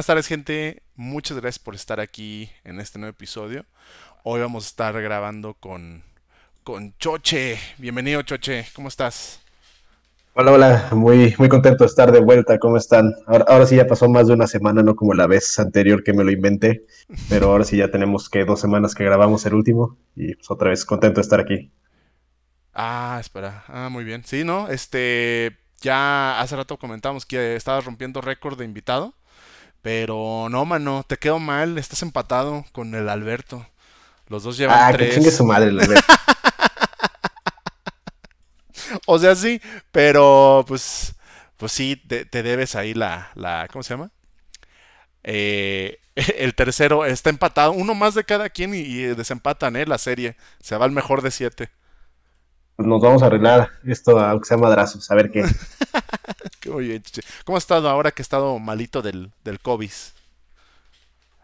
Buenas tardes, gente. Muchas gracias por estar aquí en este nuevo episodio. Hoy vamos a estar grabando con, con Choche. Bienvenido, Choche. ¿Cómo estás? Hola, hola. Muy, muy contento de estar de vuelta. ¿Cómo están? Ahora, ahora sí ya pasó más de una semana, no como la vez anterior que me lo inventé. Pero ahora sí ya tenemos que dos semanas que grabamos el último. Y pues otra vez contento de estar aquí. Ah, espera. Ah, muy bien. Sí, ¿no? Este. Ya hace rato comentamos que estabas rompiendo récord de invitado. Pero no, mano, te quedo mal. Estás empatado con el Alberto. Los dos llevan Ah, que tres. chingue su madre, el Alberto. O sea, sí, pero pues, pues sí, te, te debes ahí la, la, ¿cómo se llama? Eh, el tercero está empatado, uno más de cada quien y, y desempatan, ¿eh? La serie. Se va al mejor de siete. Pues nos vamos a arreglar esto, aunque sea madrazos. A ver qué. ¿Cómo has estado ahora que he estado malito del, del COVID?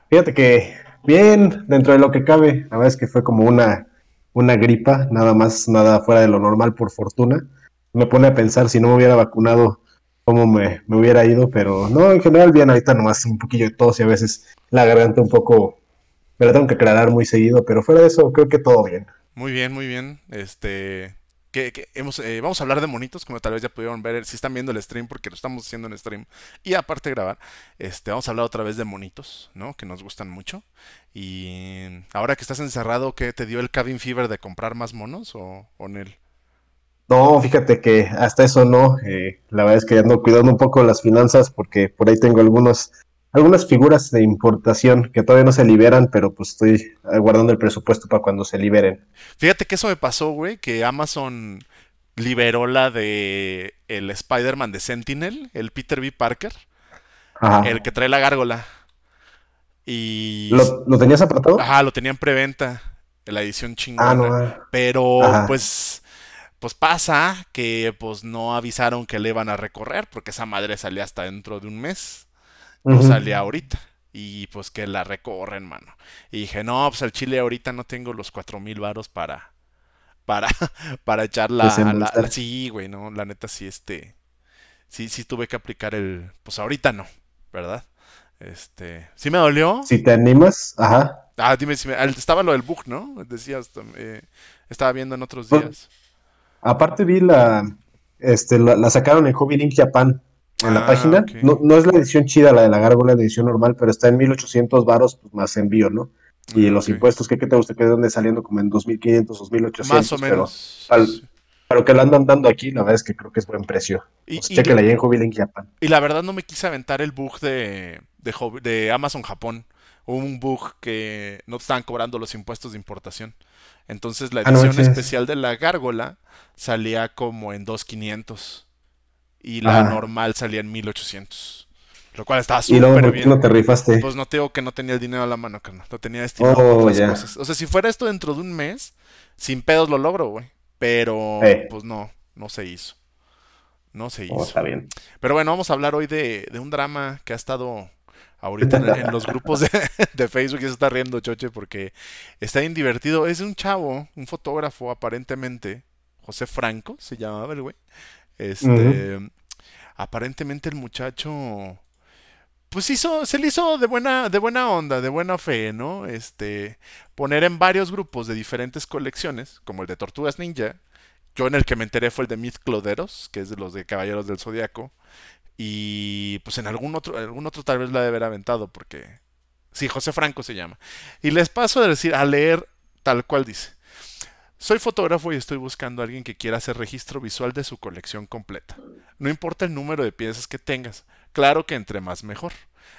Fíjate que bien, dentro de lo que cabe. La verdad es que fue como una, una gripa, nada más, nada fuera de lo normal, por fortuna. Me pone a pensar si no me hubiera vacunado, cómo me, me hubiera ido, pero no, en general bien, ahorita nomás un poquillo de tos y a veces la garganta un poco, me la tengo que aclarar muy seguido, pero fuera de eso creo que todo bien. Muy bien, muy bien. Este, eh, vamos a hablar de monitos, como tal vez ya pudieron ver, si están viendo el stream, porque lo estamos haciendo en stream. Y aparte grabar, este, vamos a hablar otra vez de monitos, ¿no? Que nos gustan mucho. Y ahora que estás encerrado, ¿qué te dio el cabin fever de comprar más monos o, o Nel? No, fíjate que hasta eso no, eh, la verdad es que ando cuidando un poco las finanzas porque por ahí tengo algunos, algunas figuras de importación que todavía no se liberan, pero pues estoy guardando el presupuesto para cuando se liberen. Fíjate que eso me pasó, güey, que Amazon liberó la de el Spider-Man de Sentinel, el Peter B. Parker, Ajá. el que trae la gárgola. Y... ¿Lo, lo tenías apartado? Ajá, lo tenía en preventa, en la edición Ah, chingona. no. ah. Pero Ajá. pues, pues pasa que pues no avisaron que le iban a recorrer, porque esa madre salía hasta dentro de un mes, no salía ahorita. Y pues que la recorren, mano. Y dije, no, pues al chile ahorita no tengo los cuatro mil varos para, para, para echar la, la, Desembolsar. la- sí, güey, no, la neta sí, este, sí, sí tuve que aplicar el, pues ahorita no, ¿verdad? Este, sí me dolió, Si te animas, ajá. Ah, dime si me... Estaba lo del bug, ¿no? Decías, eh, estaba viendo en otros Pues, días. Aparte vi la, este, la, la sacaron en Hobby Link Japan en la Ah, página. No, no es la edición chida, la de la gárgola, la edición normal, pero está en 1800 varos pues, más envío, ¿no? Y Ah, los impuestos, ¿qué, qué te gusta? Que dónde saliendo como en 2500, 2800, Más o pero menos. al- para lo que lo andan dando aquí, la verdad es que creo que es buen precio. Y, Pues y- chéquela ahí en Hobby Link Japan. y la verdad no me quise aventar el bug de, de, Amazon Japón. Hubo un bug que no estaban cobrando los impuestos de importación. Entonces la Ah, no edición especial de la gárgola salía como en 2500. Y la Ajá. normal salía en 1800. Lo cual estaba Y luego, súper ¿por qué bien. no te rifaste? Pues no te digo que no tenía el dinero a la mano, carnal. Lo tenía destinado Oh, a otras cosas. O sea, si fuera esto dentro de un mes, sin pedos lo logro, güey. Pero, Eh. pues no, no se hizo. No se Oh, hizo. está bien. Pero bueno, vamos a hablar hoy de, de un drama que ha estado ahorita en, en los grupos de, de Facebook. Y se está riendo, Choche, porque está bien divertido. Es de un chavo, un fotógrafo aparentemente. José Franco se llamaba el güey. Este. Aparentemente el muchacho. Pues hizo, se le hizo de buena, de buena onda, de buena fe, ¿no? Este, poner en varios grupos de diferentes colecciones, como el de Tortugas Ninja. Yo en el que me enteré fue el de Myth Cloderos, que es de los de Caballeros del Zodiaco. Y pues en algún otro, algún otro tal vez la de haber aventado, porque. Sí, José Franco se llama. Y les paso a decir, a leer tal cual dice. Soy fotógrafo y estoy buscando a alguien que quiera hacer registro visual de su colección completa. No importa el número de piezas que tengas, claro que entre más mejor.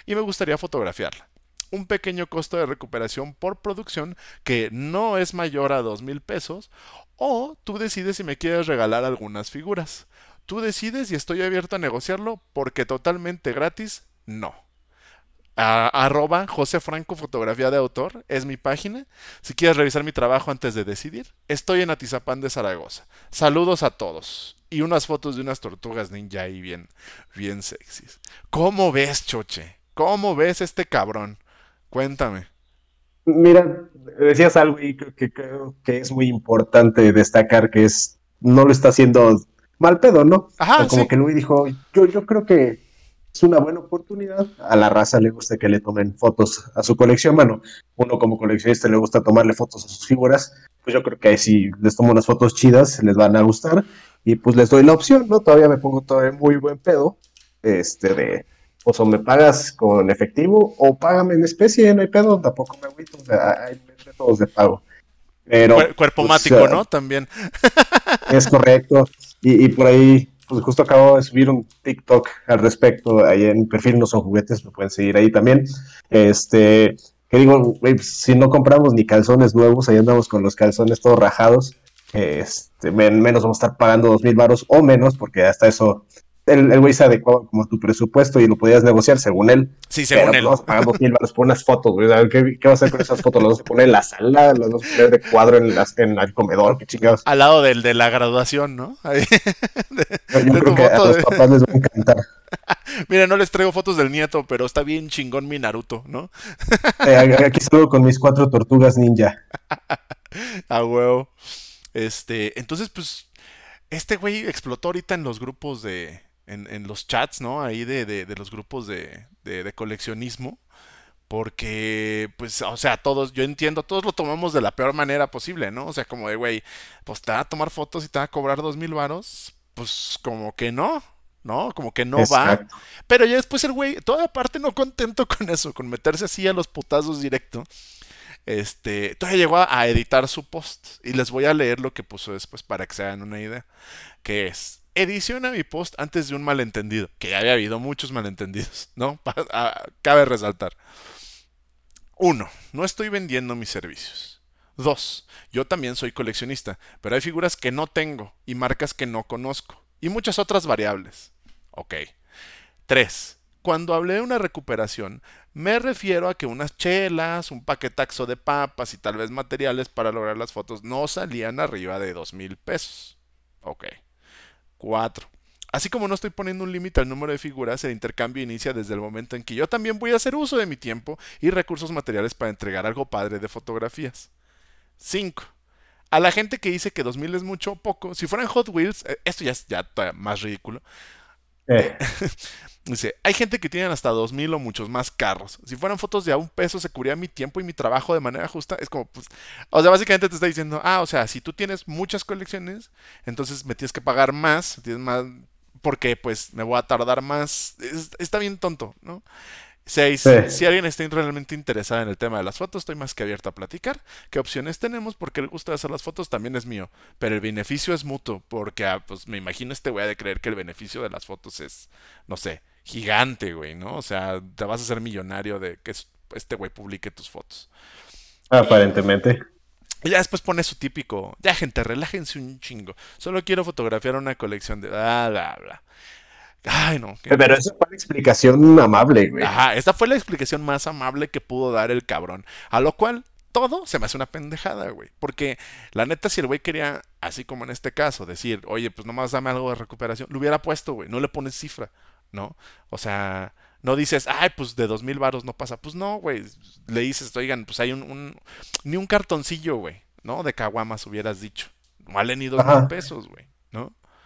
Y me gustaría fotografiarla. Un pequeño costo de recuperación por producción que no es mayor a dos mil pesos. O tú decides si me quieres regalar algunas figuras. Tú decides y estoy abierto a negociarlo porque totalmente gratis, no. A- arroba José Franco Fotografía de Autor es mi página. Si quieres revisar mi trabajo antes de decidir, estoy en Atizapán de Zaragoza. Saludos a todos. Y unas fotos de unas tortugas ninja ahí bien, bien sexys. ¿Cómo ves, Choche? ¿Cómo ves este cabrón? Cuéntame. Mira, decías algo y creo que creo que es muy importante destacar que es no lo está haciendo mal pedo, ¿no? Ajá, O como sí. que Luis dijo, yo, yo creo que es una buena oportunidad. A la raza le gusta que le tomen fotos a su colección. Bueno, uno como coleccionista le gusta tomarle fotos a sus figuras. Pues yo creo que si les tomo unas fotos chidas, les van a gustar. Y pues les doy la opción, ¿no? Todavía me pongo todavía muy buen pedo. Este de, pues o me pagas con efectivo o págame en especie, no hay pedo, tampoco me agüito. O sea, hay métodos de pago. Pero, Cuerpo pues, mático, ¿no? También. Es correcto. Y, y por ahí pues justo acabo de subir un TikTok al respecto, ahí en perfil no son juguetes, me pueden seguir ahí también. Este, que digo, pues, si no compramos ni calzones nuevos, ahí andamos con los calzones todos rajados, este, menos vamos a estar pagando dos mil baros o menos, porque hasta eso el, güey se adecuaba como tu presupuesto y lo podías negociar según él. Sí, según él. Vamos pagando mil baros por unas fotos, güey. ¿Qué, ¿Qué, va a hacer con esas fotos? ¿Las vas a poner en la sala? ¿Las vas a poner de cuadro en, las, en el comedor? ¿Qué chingados? Al lado del de la graduación, ¿no? Ahí, de, Yo creo que a los papás les va a encantar. Mira, no les traigo fotos del nieto, pero está bien chingón mi Naruto, ¿no? eh, aquí salgo con mis cuatro tortugas ninja. A huevo. Este, entonces, pues, este güey explotó ahorita en los grupos de, en, en los chats, ¿no? Ahí de, de, de los grupos de, de, coleccionismo. Porque, pues, o sea, todos, yo entiendo, todos lo tomamos de la peor manera posible, ¿no? O sea, como de, güey, pues te va a tomar fotos y te va a cobrar dos mil varos. Pues como que no, ¿no? Como que no Exacto. va. Pero ya después el güey, toda parte no contento con eso, con meterse así a los putazos directo. Este, todavía llegó a editar su post. Y les voy a leer lo que puso después para que se hagan una idea. Que es, ediciona mi post antes de un malentendido, que ya había habido muchos malentendidos, ¿no? Cabe resaltar. Uno, no estoy vendiendo mis servicios. Dos, yo también soy coleccionista, pero hay figuras que no tengo y marcas que no conozco, y muchas otras variables. Ok. Tres, cuando hablé de una recuperación, me refiero a que unas chelas, un paquetaxo de papas y tal vez materiales para lograr las fotos no salían arriba de dos mil pesos. Ok. 4. Así como no estoy poniendo un límite al número de figuras, el intercambio inicia desde el momento en que yo también voy a hacer uso de mi tiempo y recursos materiales para entregar algo padre de fotografías. 5. A la gente que dice que 2000 es mucho o poco, si fueran Hot Wheels, eh, esto ya es ya más ridículo. Eh. Dice, hay gente que tiene hasta 2000 o muchos más carros. Si fueran fotos de a un peso, se cubría mi tiempo y mi trabajo de manera justa. Es como, pues, o sea, básicamente te está diciendo, ah, o sea, si tú tienes muchas colecciones, entonces me tienes que pagar más, tienes más, porque pues me voy a tardar más. está bien tonto, ¿no? 6. Si alguien está realmente interesado en el tema de las fotos, estoy más que abierto a platicar. ¿Qué opciones tenemos? Porque el gusto de hacer las fotos también es mío. Pero el beneficio es mutuo. Porque, ah, pues me imagino este güey de creer que el beneficio de las fotos es, no sé, gigante, güey, ¿no? O sea, te vas a hacer millonario de que este güey publique tus fotos. Aparentemente. Y ya después pone su típico, ya gente, relájense un chingo. Solo quiero fotografiar una colección de bla, bla, bla. Ay, no. Pero esa fue la explicación amable, güey. Ajá, esta fue la explicación más amable que pudo dar el cabrón. A lo cual, todo se me hace una pendejada, güey. Porque la neta, si el güey quería, así como en este caso, decir, oye, pues nomás dame algo de recuperación, lo hubiera puesto, güey. No le pones cifra. ¿no? O sea, no dices, ay, pues de dos mil varos no pasa. Pues no, güey. Le dices, oigan, pues hay un, ni un cartoncillo, güey, ¿no? De caguamas hubieras dicho. No vale ni dos mil pesos, güey.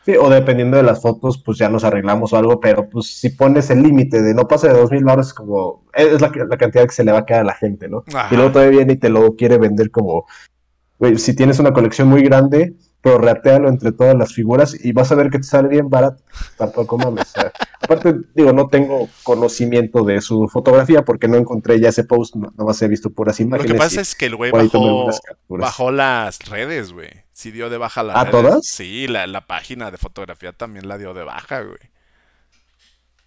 Sí, o dependiendo de las fotos, pues ya nos arreglamos o algo, pero pues si pones el límite de no pasa de dos mil baros, es como, es la, la, cantidad que se le va a quedar a la gente, ¿no? Y luego todavía viene y te lo quiere vender como, güey, si tienes una colección muy grande, pero ratealo entre todas las figuras y vas a ver que te sale bien barato. Tampoco mames. Aparte, digo, no tengo conocimiento de su fotografía porque no encontré ya ese post, no, más he visto puras imágenes. Lo que pasa es que el güey bajó, bajó, las redes, güey. Sí dio de baja las ¿A todas? Sí, la, la, página de fotografía también la dio de baja, güey.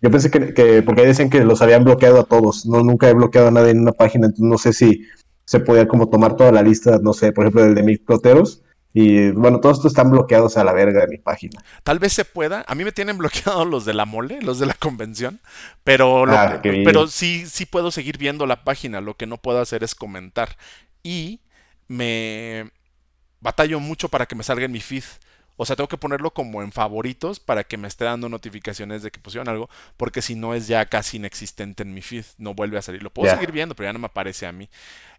Yo pensé que, que, porque dicen que los habían bloqueado a todos. No, nunca he bloqueado a nadie en una página, entonces no sé si se podía como tomar toda la lista, no sé, por ejemplo, el de mis ploteros y bueno, todos estos están bloqueados a la verga de mi página. Tal vez se pueda. A mí me tienen bloqueados los de la mole, los de la convención. Pero, ah, pero sí, sí puedo seguir viendo la página. Lo que no puedo hacer es comentar. Y me batallo mucho para que me salga en mi feed. O sea, tengo que ponerlo como en favoritos para que me esté dando notificaciones de que pusieron algo, porque si no es ya casi inexistente en mi feed, no vuelve a salir. Lo puedo seguir viendo, pero ya no me aparece a mí.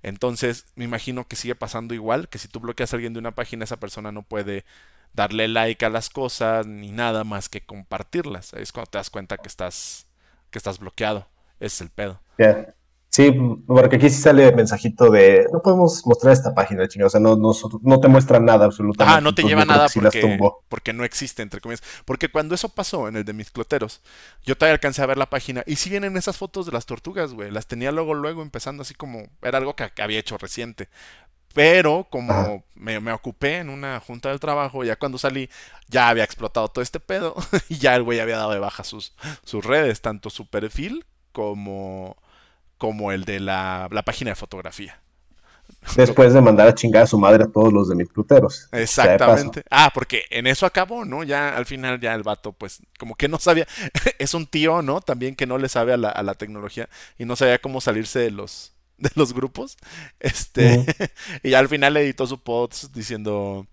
Entonces, me imagino que sigue pasando igual, que si tú bloqueas a alguien de una página, esa persona no puede darle like a las cosas ni nada más que compartirlas. Es cuando te das cuenta que estás que estás bloqueado. Ese es el pedo. Sí, porque aquí sí sale el mensajito de no podemos mostrar esta página, chingada. O sea, no, no, no te muestra nada absolutamente. Ah, no te lleva nada sí porque, porque no existe, entre comillas. Porque cuando eso pasó en el de mis cloteros, yo todavía alcancé a ver la página. Y sí vienen esas fotos de las tortugas, güey. Las tenía luego, luego, empezando así como. Era algo que, había hecho reciente. Pero como me, me ocupé en una junta del trabajo, ya cuando salí, ya había explotado todo este pedo. y ya el güey había dado de baja sus, sus redes, tanto su perfil como, como el de la, la página de fotografía. Después de mandar a chingar a su madre a todos los de mis paso. Exactamente. Ah, porque en eso acabó, ¿no? Ya al final ya el vato, pues, como que no sabía, es un tío, ¿no? También que no le sabe a la, a la tecnología y no sabía cómo salirse de los, de los grupos. Este, y ya al final editó su post diciendo,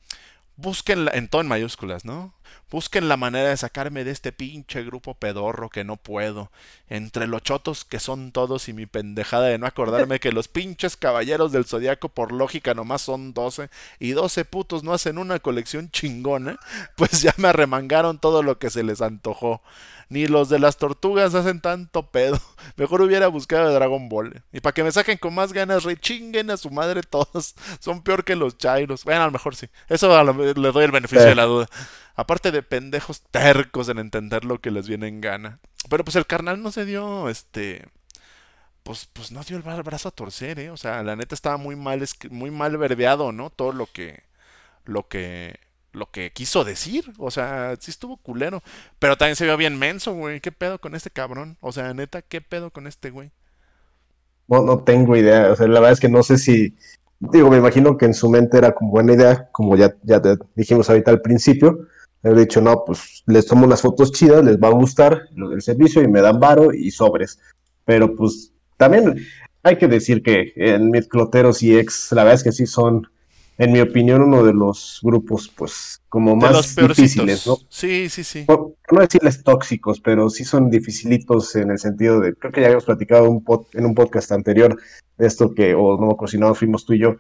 busquen, en todo en mayúsculas, ¿no? Busquen la manera de sacarme de este pinche grupo pedorro que no puedo. Entre los chotos que son todos y mi pendejada de no acordarme que los pinches caballeros del zodiaco por lógica nomás son 12 y 12 putos no hacen una colección chingona, pues ya me arremangaron todo lo que se les antojó. Ni los de las tortugas hacen tanto pedo. Mejor hubiera buscado a Dragon Ball. Y para que me saquen con más ganas, rechinguen a su madre todos. Son peor que los chairos. Bueno, a lo mejor sí. Eso le doy el beneficio Sí. de la duda. Aparte de pendejos tercos en entender lo que les viene en gana. Pero pues el carnal no se dio, este... Pues, pues no dio el bra- brazo a torcer, ¿eh? O sea, la neta estaba muy mal, muy mal verbeado, ¿no? Todo lo que, lo que, lo que quiso decir. O sea, sí estuvo culero. Pero también se vio bien menso, güey. ¿Qué pedo con este cabrón? O sea, neta, ¿qué pedo con este güey? No, no tengo idea. O sea, la verdad es que no sé si. Digo, me imagino que en su mente era como buena idea, como ya, ya dijimos ahorita al principio. Haber dicho, no, pues les tomo unas fotos chidas, les va a gustar lo del servicio y me dan varo y sobres. Pero pues también hay que decir que en Midcloteros y Ex, la verdad es que sí son, en mi opinión, uno de los grupos, pues, como De más difíciles, ¿no? Sí, sí, sí. por no decirles tóxicos, pero sí son dificilitos en el sentido de, creo que ya habíamos platicado un pod- en un podcast anterior de esto que, o no no fuimos tú y yo,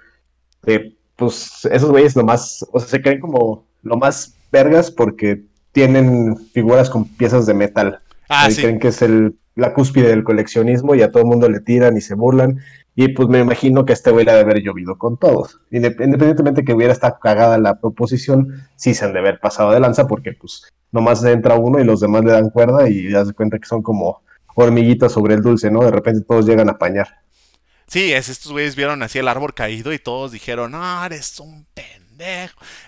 de, pues esos güeyes nomás, o sea, se creen como lo más vergas porque tienen figuras con piezas de metal. Ah, sí. creen que es el, la cúspide del coleccionismo y a todo el mundo le tiran y se burlan. Y pues me imagino que este güey le ha de haber llovido con todos. Indep- Independientemente que hubiera estado cagada la proposición, sí se han de haber pasado de lanza porque pues nomás entra uno y los demás le dan cuerda y ya se cuenta que son como hormiguitas sobre el dulce, ¿no? De repente todos llegan a apañar. Sí, es, estos güeyes vieron así el árbol caído y todos dijeron, no, eres un pendejo,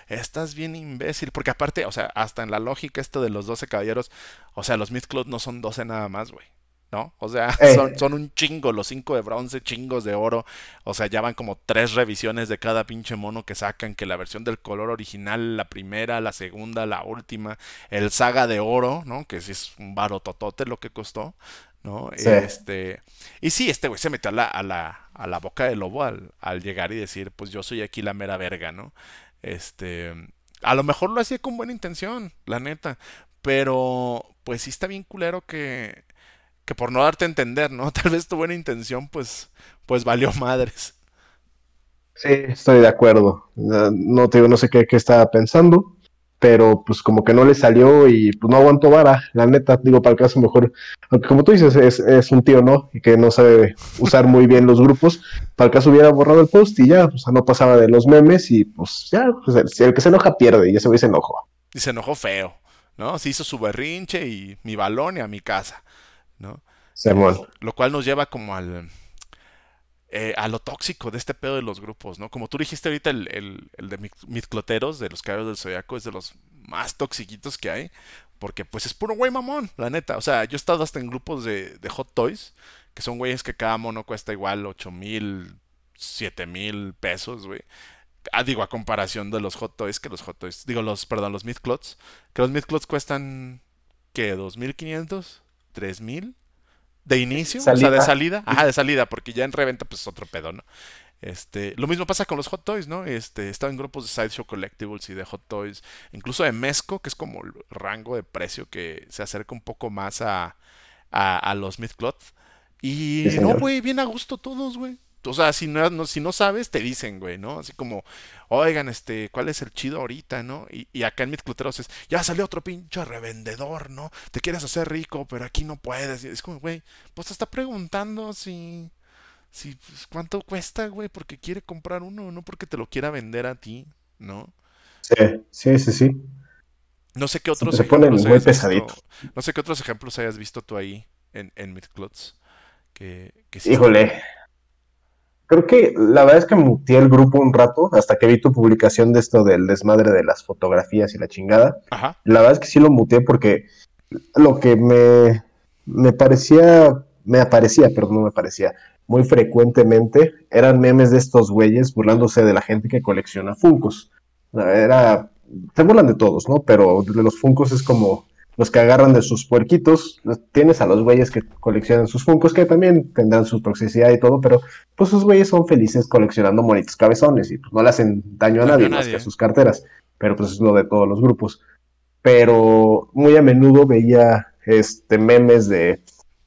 estás bien imbécil. Porque aparte, o sea, hasta en la lógica esto de los 12 caballeros, o sea, los Midcloth no son 12 nada más, güey. ¿No? O sea, Eh. son, son un chingo, los 5 de bronce, chingos de oro. O sea, ya van como tres revisiones de cada pinche mono que sacan, que la versión del color original, la primera, la segunda, la última, el saga de oro, ¿no? Que sí es un barototote lo que costó, ¿no? Sí. Este, y sí, este güey se metió a la, a la, a la boca del lobo al, al llegar y decir, pues yo soy aquí la mera verga, ¿no? Este, a lo mejor lo hacía con buena intención, la neta, pero pues sí está bien culero que, que por no darte a entender, ¿no? Tal vez tu buena intención, pues, pues valió madres. Sí, estoy de acuerdo. No, no te digo, no sé qué, qué estaba pensando, pero pues como que no le salió y pues no aguantó vara, la neta, digo, para el caso mejor, aunque como tú dices, es, es un tío, ¿no? Y que no sabe usar muy bien los grupos, para el caso hubiera borrado el post y ya, o sea, no pasaba de los memes y pues ya, pues, el, el que se enoja pierde y ese güey se enojó. Y se enojó feo, ¿no? Se hizo su berrinche y mi balón y a mi casa, ¿no? Simón. Lo cual nos lleva como al... eh, a lo tóxico de este pedo de los grupos, ¿no? Como tú dijiste ahorita, el, el, el de Midcloteros, de los Caballeros del Zodiaco, es de los más toxiquitos que hay. Porque pues es puro güey mamón, la neta. O sea, yo he estado hasta en grupos de, de Hot Toys, que son güeyes que cada mono cuesta igual 8 mil, 7 mil pesos, güey. Ah, digo, a comparación de los Hot Toys, que los Hot Toys, digo, los, perdón, los Midclots, que los Midclots cuestan, ¿qué? ¿2.500? ¿3.000? ¿De inicio? O sea, de Salida. Ajá, de salida, porque ya en reventa, pues es otro pedo, ¿no? Este, lo mismo pasa con los Hot Toys, ¿no? Este, he estado en grupos de Sideshow Collectibles y de Hot Toys, incluso de Mezco, que es como el rango de precio que se acerca un poco más a, a, a los Midcloth. Y Sí, no, güey, bien a gusto todos, güey. O sea, si no, si no sabes, te dicen, güey, ¿no? Así como, oigan, este, ¿cuál es el chido ahorita, no? Y, y acá en Midcluteros es, ya salió otro pinche revendedor, ¿no? Te quieres hacer rico, pero aquí no puedes. Y es como, güey, pues te está preguntando si, si, pues, cuánto cuesta, güey, porque quiere comprar uno, no porque te lo quiera vender a ti, ¿no? Sí, sí, sí, sí. No sé qué otros Se ponen muy pesaditos. No sé qué otros ejemplos hayas visto tú ahí en, en Midclots. Que, que sí Híjole. Creo que la verdad es que muteé el grupo un rato hasta que vi tu publicación de esto del desmadre de las fotografías y la chingada. Ajá. La verdad es que sí lo muteé porque lo que me, me parecía, me aparecía, pero no me parecía, muy frecuentemente eran memes de estos güeyes burlándose de la gente que colecciona Funcos. Era, se burlan de todos, ¿no? Pero de los Funcos es como los que agarran de sus puerquitos, tienes a los güeyes que coleccionan sus funcos, que también tendrán su toxicidad y todo, pero pues sus güeyes son felices coleccionando monitos cabezones y pues no le hacen daño a nadie, más que a sus carteras, pero pues es lo de todos los grupos. Pero muy a menudo veía este memes de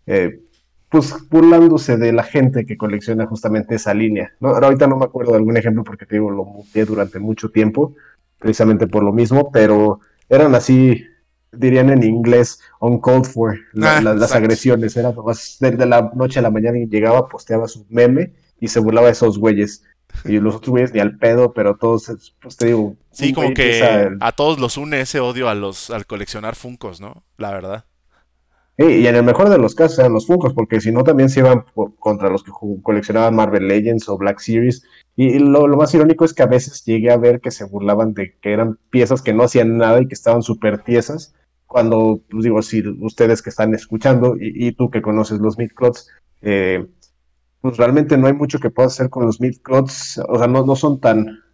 eh, pues burlándose de la gente que colecciona justamente esa línea. ¿no? ahorita no me acuerdo de algún ejemplo porque te digo, lo muteé durante mucho tiempo, precisamente por lo mismo, pero eran así dirían en inglés, on called for, ah, las agresiones. Era nomás de, la noche a la mañana y llegaba, posteaba su meme y se burlaba de esos güeyes. Y los otros güeyes ni al pedo, pero todos, pues te digo. Sí, como que a todos los une ese odio a los, al coleccionar Funcos, ¿no? La verdad. y en el mejor de los casos eran los Funcos, porque si no también se iban contra los que coleccionaban Marvel Legends o Black Series. Y lo, lo, más irónico es que a veces llegué a ver que se burlaban de que eran piezas que no hacían nada y que estaban súper tiesas cuando, pues digo, si ustedes que están escuchando y, tú que conoces los midclots, eh, pues realmente no hay mucho que puedas hacer con los midclots, o sea, no, no son tan...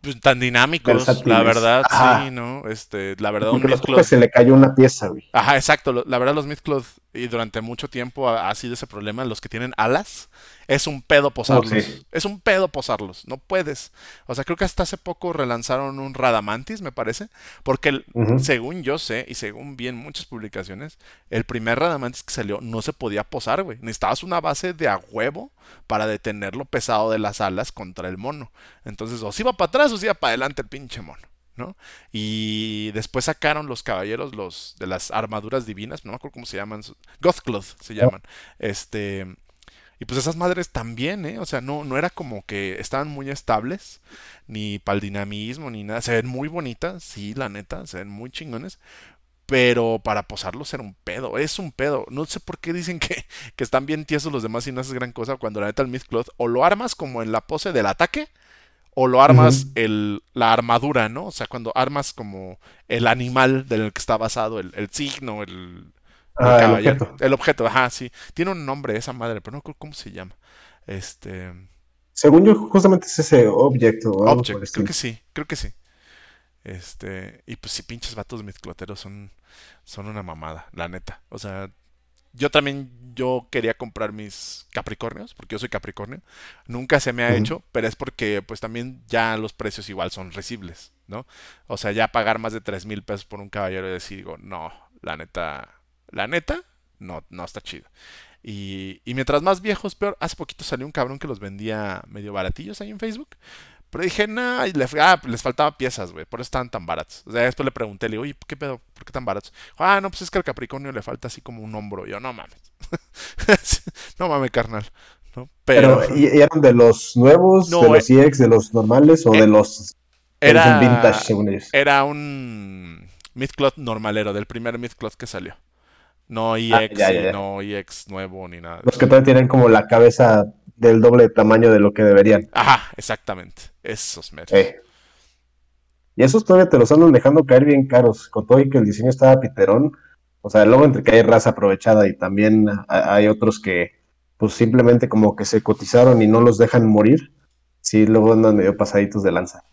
Pues, tan dinámicos, la verdad, sí, ¿no? Este, la verdad, Porque un se le cayó una pieza, güey. Ajá, exacto, la verdad los midclots, y durante mucho tiempo ha sido ese problema, los que tienen alas, es un pedo posarlos. Es un pedo posarlos. No puedes. O sea, creo que hasta hace poco relanzaron un Radamantis, me parece. Porque según yo sé, y según vi en muchas publicaciones, el primer Radamantis que salió no se podía posar, güey. Necesitabas una base de a huevo para detener lo pesado de las alas contra el mono. Entonces, o se iba para atrás o se iba para adelante el pinche mono. ¿No? Y después sacaron los caballeros los de las armaduras divinas, no me acuerdo cómo se llaman, Gothcloth se llaman. Este, y pues esas madres también, ¿eh? O sea, no, no era como que estaban muy estables, ni para el dinamismo, ni nada. Se ven muy bonitas, sí, la neta, se ven muy chingones. Pero para posarlos era un pedo, es un pedo. No sé por qué dicen que, que están bien tiesos los demás y no haces gran cosa cuando la neta el Mythcloth o lo armas como en la pose del ataque o lo armas el, la armadura, ¿no? O sea, cuando armas como el animal del que está basado, el, el signo, el, Ah, el, objeto. El objeto, ajá, sí. Tiene un nombre esa madre, pero no creo cómo se llama. Este. Según yo, justamente es ese objeto. Object, creo que sí, creo que sí. Este. Y pues si pinches vatos mezcloteros son, son una mamada, la neta. O sea, yo también yo quería comprar mis Capricornios, porque yo soy Capricornio. Nunca se me ha hecho, pero es porque pues también ya los precios igual son recibles, ¿no? O sea, ya pagar más de 3 mil pesos por un caballero y decir, digo, no, la neta, la neta, no, no está chido. Y, y mientras más viejos, peor. Hace poquito salió un cabrón que los vendía medio baratillos ahí en Facebook. Pero dije, nah, les, ah, les faltaba piezas, güey, por eso estaban tan baratos. O sea, después le pregunté, le digo, oye, ¿qué pedo? ¿Por qué tan baratos? Ah, no, pues es que al Capricornio le falta así como un hombro. yo, no mames. no mames, carnal. Pero, ¿y eran de los nuevos, de los EX, de los normales o de eh, los era, vintage, según ellos? Era un Mythcloth normalero, del primer Mythcloth que salió. No EX, ah, no EX nuevo ni nada. Los que todavía tienen como la cabeza del doble tamaño de lo que deberían. Ajá, exactamente. Esos meros. Y esos todavía te los andan dejando caer bien caros. Con todo y que el diseño estaba piterón. O sea, luego entre que hay raza aprovechada y también hay otros que pues simplemente como que se cotizaron y no los dejan morir. Sí, luego andan medio pasaditos de lanza.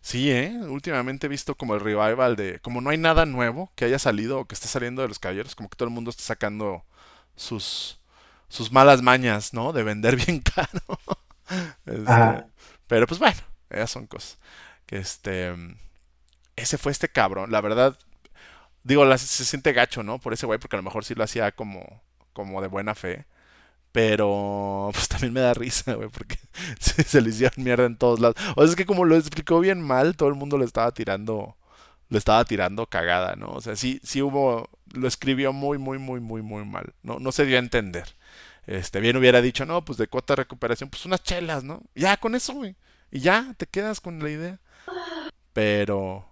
Sí, ¿eh? Últimamente he visto como el revival de... Como no hay nada nuevo que haya salido o que esté saliendo de los caballeros, como que todo el mundo está sacando sus, sus malas mañas, ¿no? De vender bien caro. Este, pero pues bueno, esas son cosas. Que este... Ese fue este cabrón, la verdad... Digo, se siente gacho, ¿no? Por ese güey, porque a lo mejor sí lo hacía como, como de buena fe. Pero pues también me da risa, güey, porque se, le hicieron mierda en todos lados. O sea, es que como lo explicó bien mal, todo el mundo le estaba tirando, le estaba tirando cagada, ¿no? O sea, sí, sí hubo, lo escribió muy, muy, muy, muy, muy mal. No, no se dio a entender. Este, bien hubiera dicho, no, pues de cuota de recuperación, pues unas chelas, ¿no? Ya, con eso, güey. Y ya, te quedas con la idea. Pero...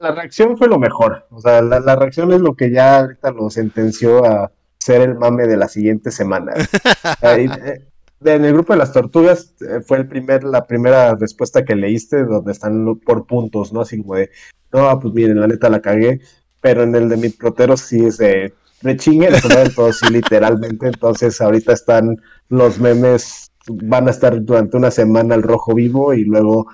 La reacción fue lo mejor. O sea, la, reacción es lo que ya ahorita lo sentenció a ser el mame de la siguiente semana. Eh, en el grupo de las tortugas eh, fue el primer, la primera respuesta que leíste, donde están por puntos, ¿no? Así como de, no, pues miren, la neta la cagué. Pero en el de mi protero sí es de, rechingue, todo sí, literalmente. Entonces, ahorita están los memes, van a estar durante una semana el rojo vivo y luego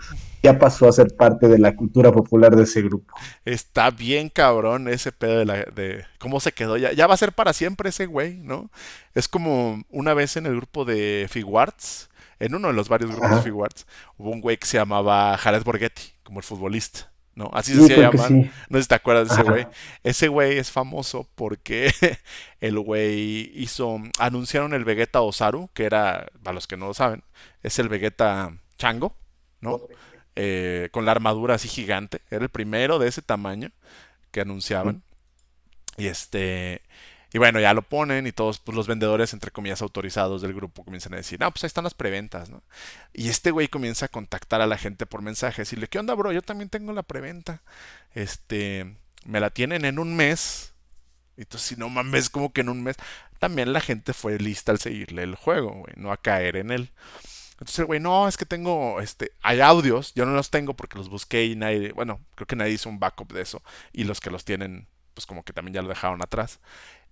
ya pasó a ser parte de la cultura popular de ese grupo. Está bien cabrón ese pedo de, la, de cómo se quedó. Ya, ya va a ser para siempre ese güey, ¿no? Es como una vez en el grupo de Figuarts, en uno de los varios grupos de Figuarts, hubo un güey que se llamaba Jared Borghetti, como el futbolista. ¿No? Así se llama. No sé si te acuerdas de ese güey. Ese güey es famoso porque el güey hizo. Anunciaron el Vegeta Osaru, que era, para los que no lo saben, es el Vegeta Chango, ¿no? Eh, con la armadura así gigante. Era el primero de ese tamaño que anunciaban. Y este. Y bueno, ya lo ponen y todos pues, los vendedores, entre comillas, autorizados del grupo comienzan a decir, no, pues ahí están las preventas, ¿no? Y este güey comienza a contactar a la gente por mensaje, decirle, ¿qué onda, bro? Yo también tengo la preventa. Este, me la tienen en un mes. Y tú, si no mames, como que en un mes. También la gente fue lista al seguirle el juego, güey, no a caer en él. Entonces güey, no, es que tengo, este, hay audios, yo no los tengo porque los busqué y nadie, bueno, creo que nadie hizo un backup de eso. Y los que los tienen, pues como que también ya lo dejaron atrás.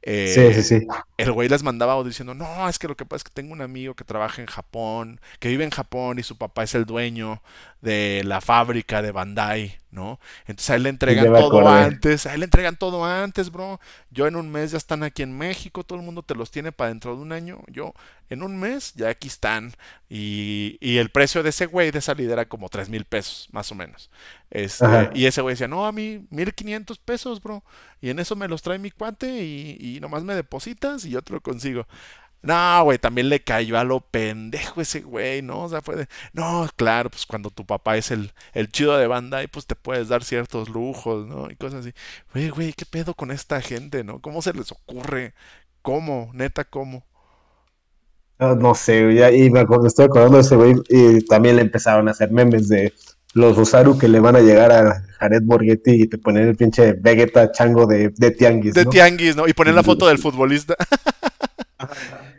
Eh, sí, sí, sí. El güey les mandaba diciendo, no, es que lo que pasa es que tengo un amigo que trabaja en Japón, que vive en Japón y su papá es el dueño de la fábrica de Bandai, ¿no? Entonces a él le entregan todo antes, a él le entregan todo antes, bro. Yo en un mes ya están aquí en México, todo el mundo te los tiene para dentro de un año. Yo en un mes ya aquí están. Y, y el precio de ese güey de salida era como tres mil pesos, más o menos. Este, y ese güey decía, no, a mí 1500 pesos, bro. Y en eso me los trae mi cuate y, y nomás me depositas y yo te lo consigo. No, güey, también le cayó a lo pendejo ese güey, ¿no? O sea, fue de, no, claro, pues cuando tu papá es el, el chido de banda y pues te puedes dar ciertos lujos, ¿no? Y cosas así. Güey, güey, ¿qué pedo con esta gente, no? ¿Cómo se les ocurre? ¿Cómo? Neta, ¿cómo? No, sé, ya, y me, acuerdo, estoy acordando de ese güey y también le empezaron a hacer memes de los Rosaru que le van a llegar a Jared Borghetti y te ponen el pinche Vegeta chango de, de Tianguis. De Tianguis, ¿no? Y ponen la foto del futbolista.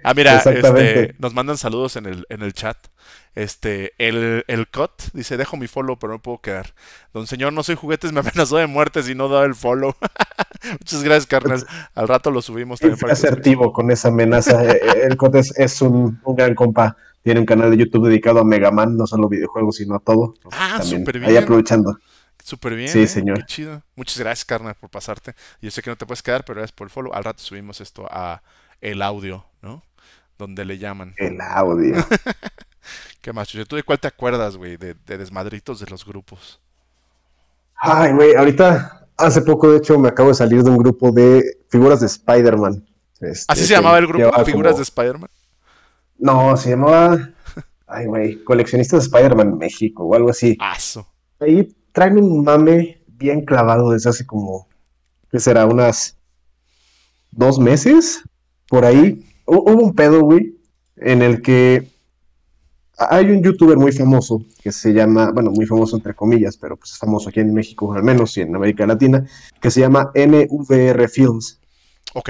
Ah, mira, este, nos mandan saludos en el, en el chat. Este, el, el Cut dice, dejo mi follow, pero no puedo quedar. Don señor, no soy juguetes, me amenazó de muerte si no da el follow. Muchas gracias, carnal. Al rato lo subimos también. Fue asertivo con esa amenaza. Eh, eh, el Cut es, un, gran compa. Tiene un canal de YouTube dedicado a Mega Man, no solo videojuegos, sino a todo. Ah, súper bien. Ahí aprovechando. Súper bien. Sí, ¿eh? señor. Qué chido. Muchas gracias, carnal, por pasarte. Yo sé que no te puedes quedar, pero gracias por el follow. Al rato subimos esto a el audio, ¿no? donde le llaman. El audio. ¿Qué más? ¿Tú de cuál te acuerdas, güey? De, desmadritos de los grupos. Ay, güey, ahorita, hace poco, de hecho, me acabo de salir de un grupo de figuras de Spider-Man. Este, ¿Así se llamaba el grupo? ¿Figuras de Spider-Man? No, se llamaba. Ay, güey, Coleccionistas de Spider-Man México o algo así. Aso. Ahí traen un mame bien clavado desde hace como. ¿Qué será? Unas. Dos meses. Por ahí hubo un pedo, güey, en el que hay un youtuber muy famoso que se llama, bueno, muy famoso entre comillas, pero pues es famoso aquí en México al menos y en América Latina, que se llama NVR Films. Ok.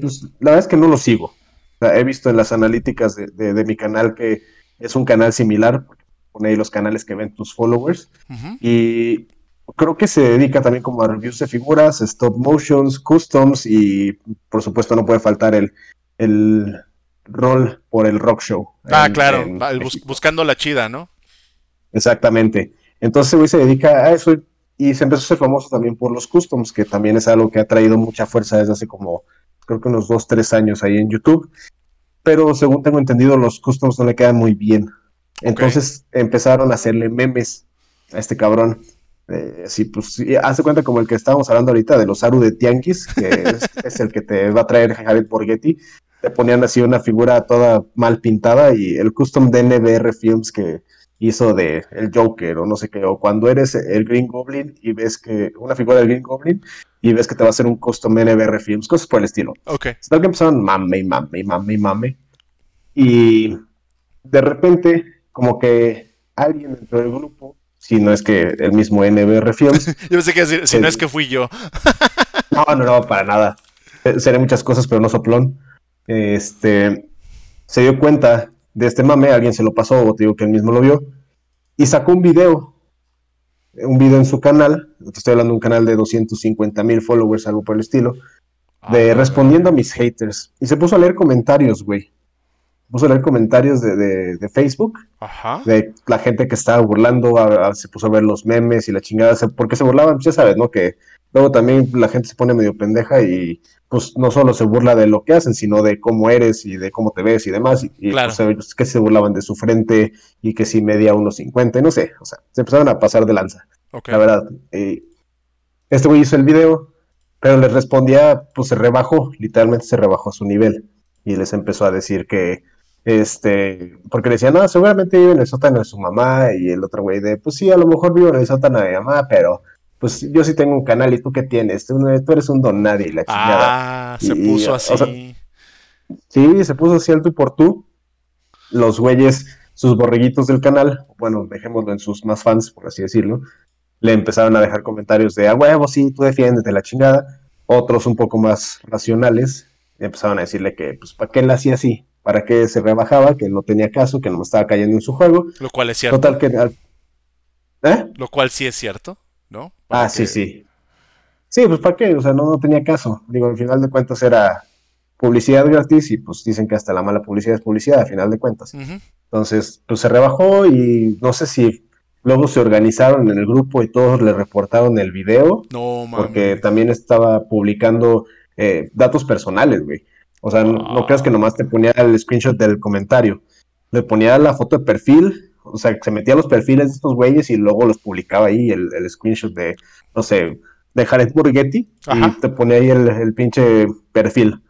pues, la verdad es que no lo sigo. he visto en las analíticas de, mi canal que es un canal similar, pone ahí los canales que ven tus followers. Y creo que se dedica también como a reviews de figuras, stop motions, customs y por supuesto no puede faltar el, el rol por el rock show. Ah, claro, buscando la chida, ¿no? Exactamente. Entonces, güey se dedica a eso y se empezó a ser famoso también por los customs, que también es algo que ha traído mucha fuerza desde hace como, creo que unos dos, tres años ahí en YouTube. Pero según tengo entendido, los customs no le quedan muy bien. Entonces empezaron a hacerle memes a este cabrón. Eh, sí, pues hace cuenta como el que estábamos hablando ahorita de los Aru de Tianguis, que es, el que te va a traer Jared Borghetti te ponían así una figura toda mal pintada y el custom de NBR Films que hizo de el Joker o no sé qué, o cuando eres el Green Goblin y ves que una figura del Green Goblin y ves que te va a hacer un custom NBR Films, cosas por el estilo. Ok. Hasta que empezaron mame y mame y mame y mame. Y de repente, como que alguien dentro del grupo, si no es que el mismo NBR Films, Yo pensé que decir, si no es que fui yo. no, no, no, para nada. Eh, Seré muchas cosas, pero no soplón. Este se dio cuenta de este mame, alguien se lo pasó, o te digo que él mismo lo vio, y sacó un video. Un video en su canal, te estoy hablando de un canal de 250 mil followers, algo por el estilo, de Ah, respondiendo a mis haters. Y se puso a leer comentarios, güey. Se puso a leer comentarios de, de- de Facebook, Ajá. de la gente que estaba burlando, a- a- se puso a ver los memes y la chingada, se- porque se burlaban, pues ya sabes, ¿no? Que luego también la gente se pone medio pendeja y pues no solo se burla de lo que hacen, sino de cómo eres y de cómo te ves y demás. Y, y, Claro. pues, ellos que se burlaban de su frente y que si medía unos 50, y no sé, o sea, se empezaron a pasar de lanza la verdad. Eh, este güey hizo el video, pero les respondía, pues se rebajó, literalmente se rebajó a su nivel. Y les empezó a decir que, este, porque le decían, no, seguramente vive en el sótano de su mamá. Y el otro güey de, pues sí, a lo mejor vivo en el sótano de mi mamá, pero pues yo sí tengo un canal y tú qué tienes, tú, eres un don nadie la chingada. Ah, se puso o así. sea, Sí, se puso así al tú por tú. Los güeyes, sus borreguitos del canal, bueno, dejémoslo en sus más fans, por así decirlo, le empezaron a dejar comentarios de, a huevo, sí, tú defiéndete la chingada. Otros un poco más racionales empezaron a decirle que, pues, ¿para qué él hacía así? ¿Para qué se rebajaba? Que no tenía caso, que no me estaba cayendo en su juego. Lo cual es cierto. Total que... ¿Eh? Lo cual sí es cierto, ¿no? Ah, Para sí, que- sí. Sí, pues ¿para qué? O sea, no, no tenía caso. Digo, al final de cuentas era publicidad gratis y pues dicen que hasta la mala publicidad es publicidad, al final de cuentas. Entonces, pues se rebajó y no sé si luego se organizaron en el grupo y todos le reportaron el video, No, mames. porque también estaba publicando eh, datos personales, güey. O sea, no, no Ah. creas que nomás te ponía el screenshot del comentario. Le ponía la foto de perfil, o sea, que se metía a los perfiles de estos güeyes y luego los publicaba ahí, el, el screenshot de, no sé, de Jared Burgetti, Ajá. y te ponía ahí el, el pinche perfil.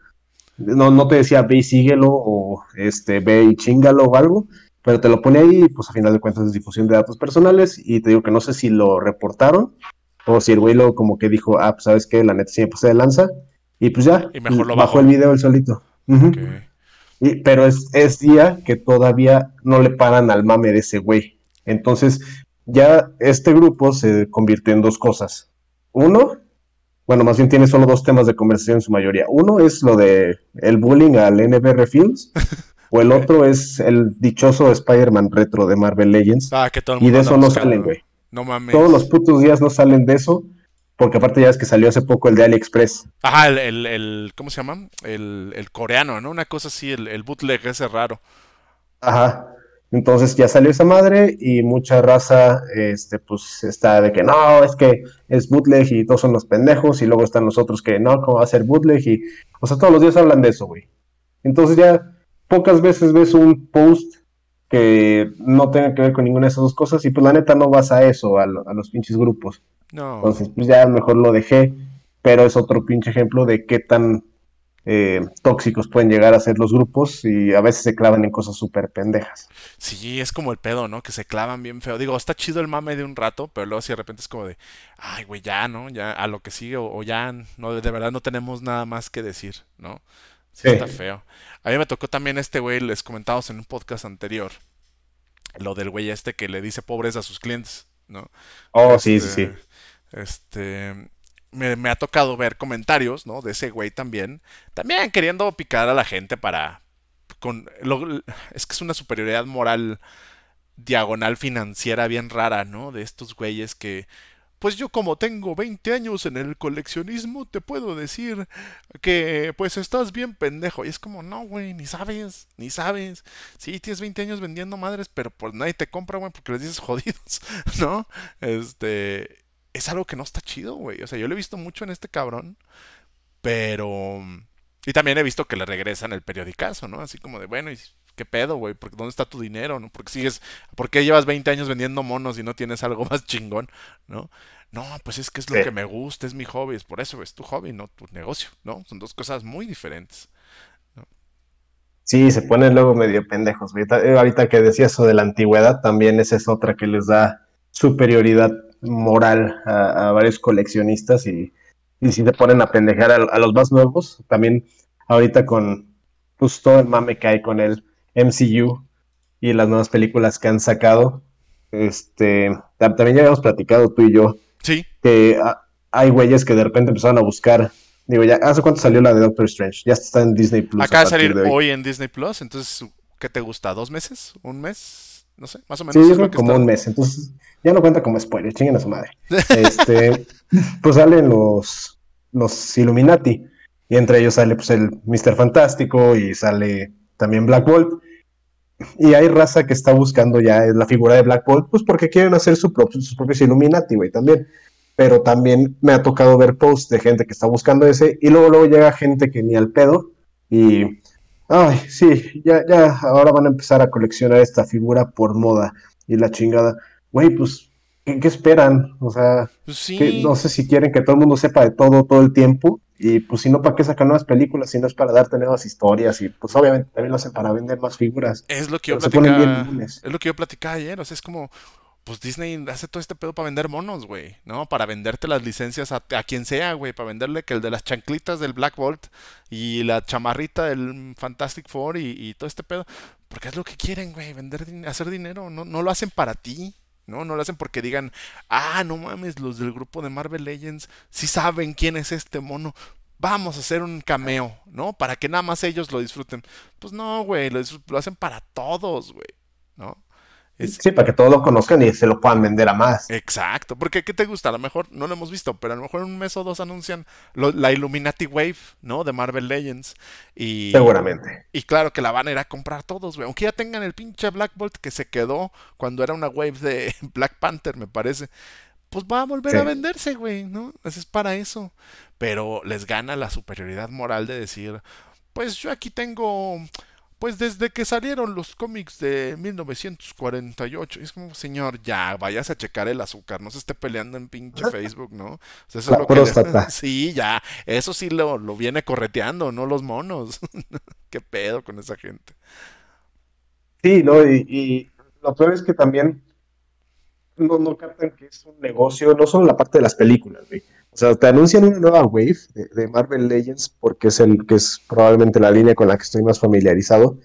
No, no te decía ve y síguelo o este, ve y chingalo o algo, pero te lo pone ahí y pues a final de cuentas es difusión de datos personales y te digo que no sé si lo reportaron o si el güey lo como que dijo, ah, pues sabes qué, la neta sí me pasé de lanza y pues ya, Y mejor lo bajó bajó. el video él solito. Ujú. Ok. Y- pero es, es día que todavía no le paran al mame de ese güey. Entonces, ya este grupo se convirtió en dos cosas. Uno, bueno, más bien tiene solo dos temas de conversación en su mayoría. Uno es lo de el bullying al NBR Films, o el otro es el dichoso Spider-Man retro de Marvel Legends. Ah, que todo el y mundo de eso no buscando. salen, güey. No mames. Todos los putos días no salen de eso, porque aparte ya es que salió hace poco el de AliExpress. Ajá, el, el, el- ¿cómo se llama? El, el coreano, ¿no? Una cosa así, el, el bootleg ese raro. Ajá. Entonces ya salió esa madre y mucha raza, este, pues está de que no, es que es bootleg y todos son los pendejos y luego están los otros que no, ¿cómo va a ser bootleg? Y, o sea, todos los días hablan de eso, güey. Entonces ya pocas veces ves un post que no tenga que ver con ninguna de esas dos cosas y pues la neta no vas a eso, a, lo- a los pinches grupos. No. Entonces pues ya mejor lo dejé, pero es otro pinche ejemplo de qué tan eh, tóxicos pueden llegar a ser los grupos y a veces se clavan en cosas súper pendejas. Sí, es como el pedo, ¿no? Que se clavan bien feo. Digo, está chido el mame de un rato, pero luego si de repente es como de, ay, güey, ya, ¿no? Ya a lo que sigue, o, o ya, no, de verdad no tenemos nada más que decir, ¿no? Sí, Sí. está feo. A mí me tocó también este güey, les comentamos en un podcast anterior, lo del güey este que le dice pobres a sus clientes, ¿no? Oh, sí, sí, sí. Este, me, me ha tocado ver comentarios, ¿no? De ese güey también, también queriendo picar a la gente para, con, lo- es que es una superioridad moral diagonal financiera bien rara, ¿no? De estos güeyes que, pues yo como tengo 20 años en el coleccionismo, te puedo decir que pues estás bien pendejo. Y es como, no, güey, ni sabes, ni sabes. Sí, tienes 20 años vendiendo madres, pero pues nadie te compra, güey, porque les dices jodidos, ¿no? Este, es algo que no está chido, güey. O sea, yo lo he visto mucho en este cabrón, pero... Y también he visto que le regresan el periodicazo, ¿no? Así como de, bueno, ¿y qué pedo, güey? ¿Por- ¿Dónde está tu dinero, no? Porque sigues... ¿Por qué llevas 20 años vendiendo monos y no tienes algo más chingón, no? No, pues es que es lo Sí. que me gusta, es mi hobby, es por eso, es tu hobby, no tu negocio, ¿no? Son dos cosas muy diferentes. Sí, se ponen luego medio pendejos. Eh, ahorita, que decía eso de la antigüedad, también esa es otra que les da superioridad moral a, varios coleccionistas y, y, si se ponen a pendejar a, los más nuevos, también ahorita con pues, todo el mame que hay con el MCU y las nuevas películas que han sacado, este, también ya habíamos platicado tú y yo. Sí. Que hay güeyes que de repente empezaron a buscar Digo, ya, ¿hace cuánto salió la de Doctor Strange? Ya está en Disney Plus. Acaba de salir hoy. en Disney Plus, entonces, ¿qué te gusta? ¿Dos meses? ¿Un mes? No sé, más o menos. Sí, yo como un mes, entonces ya no cuenta como spoiler, chinguen a su madre. este, pues salen los, los Illuminati, y entre ellos sale pues el Mr. Fantástico y sale también Black Bolt. Y hay raza que está buscando ya la figura de Black Bolt, pues porque quieren hacer su sus propios Illuminati, güey, también pero también me ha tocado ver posts de gente que está buscando ese y luego luego llega gente que ni al pedo y ay, sí, ya ya ahora van a empezar a coleccionar esta figura por moda y la chingada. Güey, pues ¿qué, esperan? O sea, pues no sé si quieren que todo el mundo sepa de todo todo el tiempo y pues si no, ¿para qué sacan nuevas películas? Si no es para darte nuevas historias y pues obviamente también lo hacen para vender más figuras. Es lo que yo platicaba, es lo que yo platicaba ayer, o sea, es como pues Disney hace todo este pedo para vender monos, güey, ¿no? Para venderte las licencias a, quien sea, güey, para venderle que el de las chanclitas del Black Bolt y la chamarrita del Fantastic Four y, todo este pedo, porque es lo que quieren, güey, vender, hacer dinero, no, no lo hacen para ti, ¿no? No lo hacen porque digan, ah, no mames, los del grupo de Marvel Legends sí saben quién es este mono. Vamos a hacer un cameo, ¿no? Para que nada más ellos lo disfruten. Pues no, güey, lo hacen para todos, güey, ¿no? Sí, para que todos lo conozcan y se lo puedan vender a más. Exacto, porque ¿qué te gusta? A lo mejor no lo hemos visto, pero a lo mejor en un mes o dos anuncian la Illuminati Wave, ¿no? De Marvel Legends. Y, Seguramente. Y claro que la van a ir a comprar todos, güey. Aunque ya tengan el pinche Black Bolt que se quedó cuando era una wave de Black Panther, me parece. Pues va a volver a venderse, güey, ¿no? Eso es para eso. Pero les gana la superioridad moral de decir, pues yo aquí tengo pues desde que salieron los cómics de 1948, es como, señor, ya, vayas a checar el azúcar, no se esté peleando en pinche Facebook, ¿no? O sea, eso es lo que Sí, ya, eso sí lo, lo viene correteando, no los monos. Qué pedo con esa gente. Sí, no, y, lo peor es que también no, no captan que es un negocio, no solo la parte de las películas, güey. O sea, te anuncian una nueva wave de, Marvel Legends porque es el que es probablemente la línea con la que estoy más familiarizado.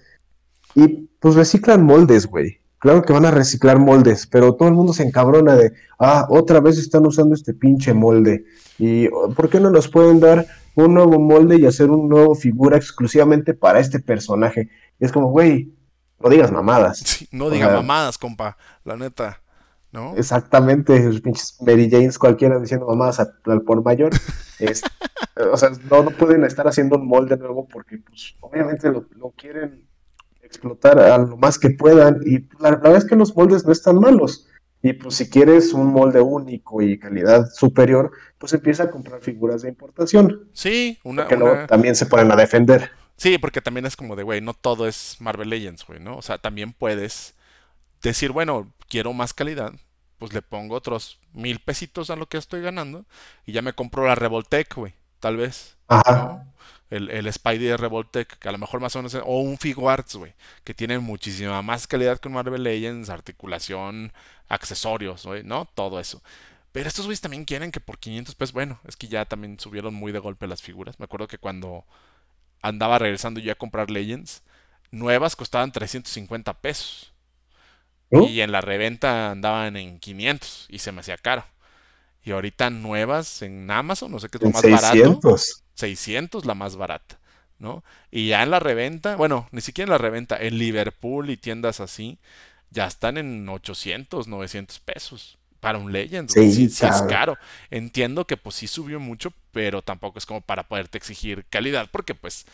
Y pues reciclan moldes, güey. Claro que van a reciclar moldes, pero todo el mundo se encabrona de, ah, otra vez están usando este pinche molde. ¿Y por qué no nos pueden dar un nuevo molde y hacer una nueva figura exclusivamente para este personaje? Y es como, güey, no digas mamadas. no digas mamadas, compa, la neta. Exactamente, los pinches Mary Janes cualquiera diciendo mamás al por mayor. o sea, no, no, pueden estar haciendo un molde nuevo porque pues obviamente lo, quieren explotar a lo más que puedan y la, verdad es que los moldes no están malos. Y pues si quieres un molde único y calidad superior, pues empieza a comprar figuras de importación. Sí, una... Que también se ponen a defender. Sí, porque también es como de, güey, no todo es Marvel Legends, güey, ¿no? O sea, también puedes decir, bueno, quiero más calidad, pues le pongo otros mil pesitos a lo que estoy ganando y ya me compro la Revoltec, güey, tal vez. El, el Spidey de Revoltec, que a lo mejor más o menos, o un Figuarts, güey, que tiene muchísima más calidad que un Marvel Legends, articulación, accesorios, güey, ¿no? Todo eso. Pero estos güeyes también quieren que por 500 pesos, bueno, es que ya también subieron muy de golpe las figuras. Me acuerdo que cuando andaba regresando yo a comprar Legends, nuevas costaban 350 pesos. Y en la reventa andaban en 500 y se me hacía caro. Y ahorita nuevas en Amazon, no sé qué es lo más 600. barato. 600 la más barata, ¿no? Y ya en la reventa, bueno, ni siquiera en la reventa, en Liverpool y tiendas así, ya están en 800, 900 pesos para un Legend. Sí, es caro. Entiendo que pues sí subió mucho, pero tampoco es como para poderte exigir calidad, porque pues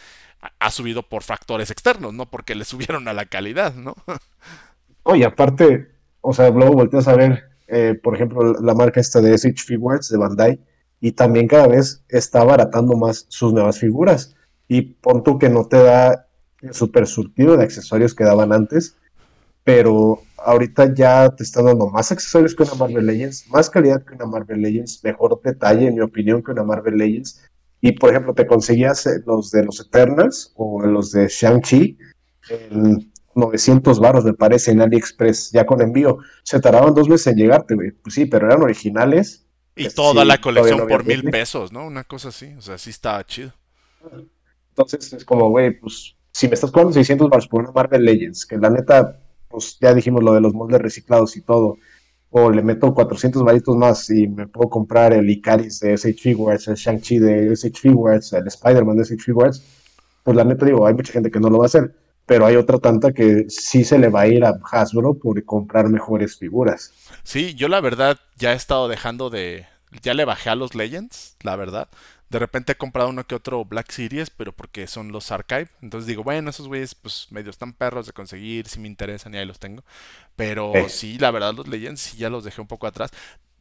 ha subido por factores externos, no porque le subieron a la calidad, ¿no? Oye, aparte, o sea, luego volteas a ver, eh, por ejemplo, la marca esta de SH Figures de Bandai, y también cada vez está abaratando más sus nuevas figuras. Y pon tú que no te da el super surtido de accesorios que daban antes, pero ahorita ya te están dando más accesorios que una Marvel Legends, más calidad que una Marvel Legends, mejor detalle, en mi opinión, que una Marvel Legends. Y por ejemplo, te conseguías los de los Eternals o los de Shang-Chi 900 baros, me parece, en AliExpress, ya con envío. Se tardaban dos meses en llegarte, güey. Pues sí, pero eran originales. Y toda la colección por mil pesos, ¿no? Una cosa así. O sea, sí estaba chido. Entonces es como, güey, pues si me estás cobrando 600 baros por una Marvel Legends, que la neta, pues ya dijimos lo de los moldes reciclados y todo, o le meto 400 varitos más y me puedo comprar el Icaris de SH Figuarts, el Shang-Chi de SH Figuarts, el Spider-Man de SH Figuarts, pues la neta digo, hay mucha gente que no lo va a hacer, pero hay otra tanta que sí se le va a ir a Hasbro por comprar mejores figuras. Sí, yo la verdad ya he estado dejando de... Ya le bajé a los Legends, la verdad. De repente he comprado uno que otro Black Series, pero porque son los Archive. Entonces digo, bueno, esos güeyes pues medio están perros de conseguir, si me interesan y ahí los tengo. Pero sí, la verdad los Legends sí ya los dejé un poco atrás.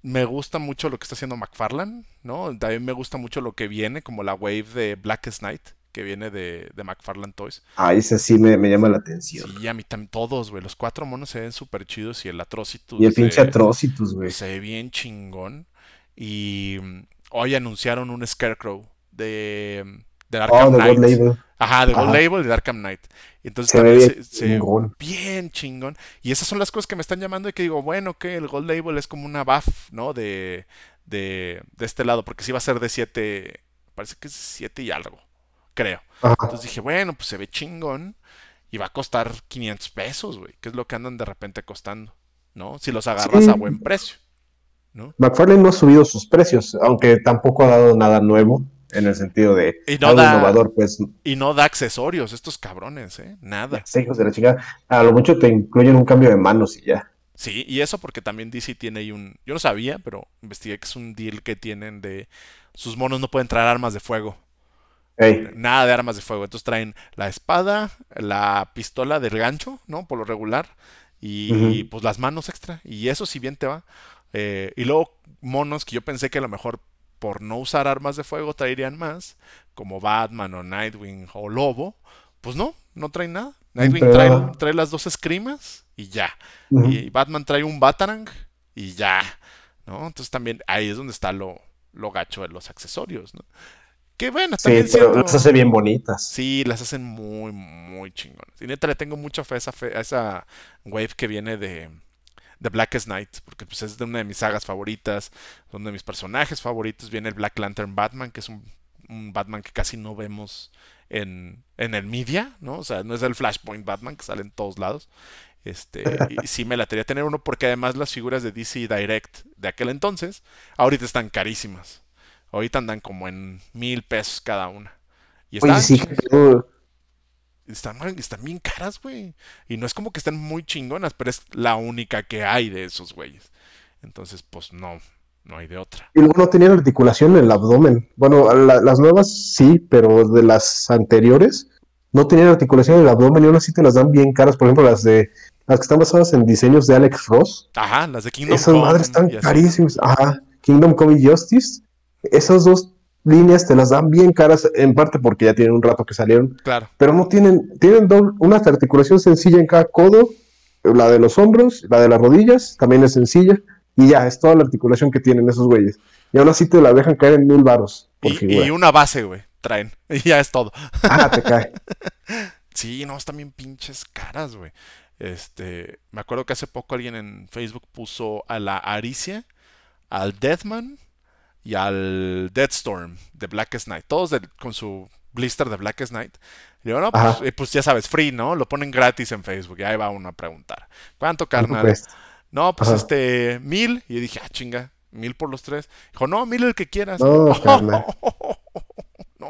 Me gusta mucho lo que está haciendo McFarlane, ¿no? También me gusta mucho lo que viene, como la wave de Blackest Night, que viene de, de McFarlane Toys. Ah, ese sí me, llama la atención. Sí, a mí también, todos, güey. Los cuatro monos se ven súper chidos y el Atrocitus. Y el pinche Atrocitus, güey. Se ve bien chingón. Y hoy anunciaron un Scarecrow de, de Arkham oh, Knight. Label. Ajá, de Gold Label y de Arkham Knight. Entonces se también ve se, chingón. bien chingón. Y esas son las cosas que me están llamando y que digo, bueno, que el Gold Label es como una buff, ¿no? De, de, de este lado, porque sí va a ser de 7, parece que es 7 y algo, creo. Entonces dije, bueno, pues se ve chingón y va a costar 500 pesos, güey, que es lo que andan de repente costando, ¿no? Si los agarras a buen precio. ¿no? McFarlane no ha subido sus precios, aunque tampoco ha dado nada nuevo en el sentido de algo innovador, pues. Y no da accesorios, estos cabrones, ¿eh? Nada. hijos de la chica. A lo mucho te incluyen un cambio de manos y ya. Sí, y eso porque también DC tiene ahí un. Yo no sabía, pero investigué que es un deal que tienen de. Sus monos no pueden traer armas de fuego. Nada de armas de fuego. Entonces traen la espada, la pistola del gancho, ¿no? Por lo regular. Y pues las manos extra. Y eso si bien te va. Eh, y luego monos que yo pensé que a lo mejor por no usar armas de fuego traerían más, como Batman o Nightwing o Lobo, pues no, no traen nada. Nightwing trae, las dos escrimas y ya. Y Batman trae un Batarang y ya. ¿no? Entonces también ahí es donde está lo, lo gacho de los accesorios, ¿no? Que bueno, también sí, las hace bien bonitas. Sí, las hacen muy, muy chingonas. Y neta le tengo mucha fe a esa, fe, a esa wave que viene de, The Blackest Night, porque pues, es de una de mis sagas favoritas, uno de mis personajes favoritos. Viene el Black Lantern Batman, que es un, Batman que casi no vemos en, en, el media, ¿no? O sea, no es el Flashpoint Batman que sale en todos lados. Este, y sí me la quería tener uno porque además las figuras de DC Direct de aquel entonces, ahorita están carísimas. Ahorita andan como en mil pesos cada una. Y están, están, están bien caras, güey. Y no es como que estén muy chingonas, pero es la única que hay de esos güeyes. Entonces, pues no, no hay de otra. Y luego no tenían articulación en el abdomen. Bueno, las nuevas sí, pero de las anteriores no tenían articulación en el abdomen y aún así te las dan bien caras. Por ejemplo, las de las que están basadas en diseños de Alex Ross. Ajá, las de Kingdom Esas madres están carísimas. Ajá, Kingdom Come y Justice. Esas dos líneas te las dan bien caras, en parte porque ya tienen un rato que salieron. Claro. Pero no tienen, tienen una articulación sencilla en cada codo, la de los hombros, la de las rodillas, también es sencilla, y ya, es toda la articulación que tienen esos güeyes. Y aún así te la dejan caer en mil varos. Y, una base, güey, traen. Y ya es todo. Ah, te cae. sí, no, están bien pinches caras, güey. Este, me acuerdo que hace poco alguien en Facebook puso a la Aricia, al Deathman y al Deadstorm de Blackest Night, todos con su blister de Blackest Night. Y yo, no, pues, eh, pues, ya sabes, free, ¿no? Lo ponen gratis en Facebook. Y ahí va uno a preguntar. ¿Cuánto, carnal? No, pues este, mil. Y yo dije, ah, chinga, mil por los tres. Dijo, no, mil el que quieras. No, carnal. no.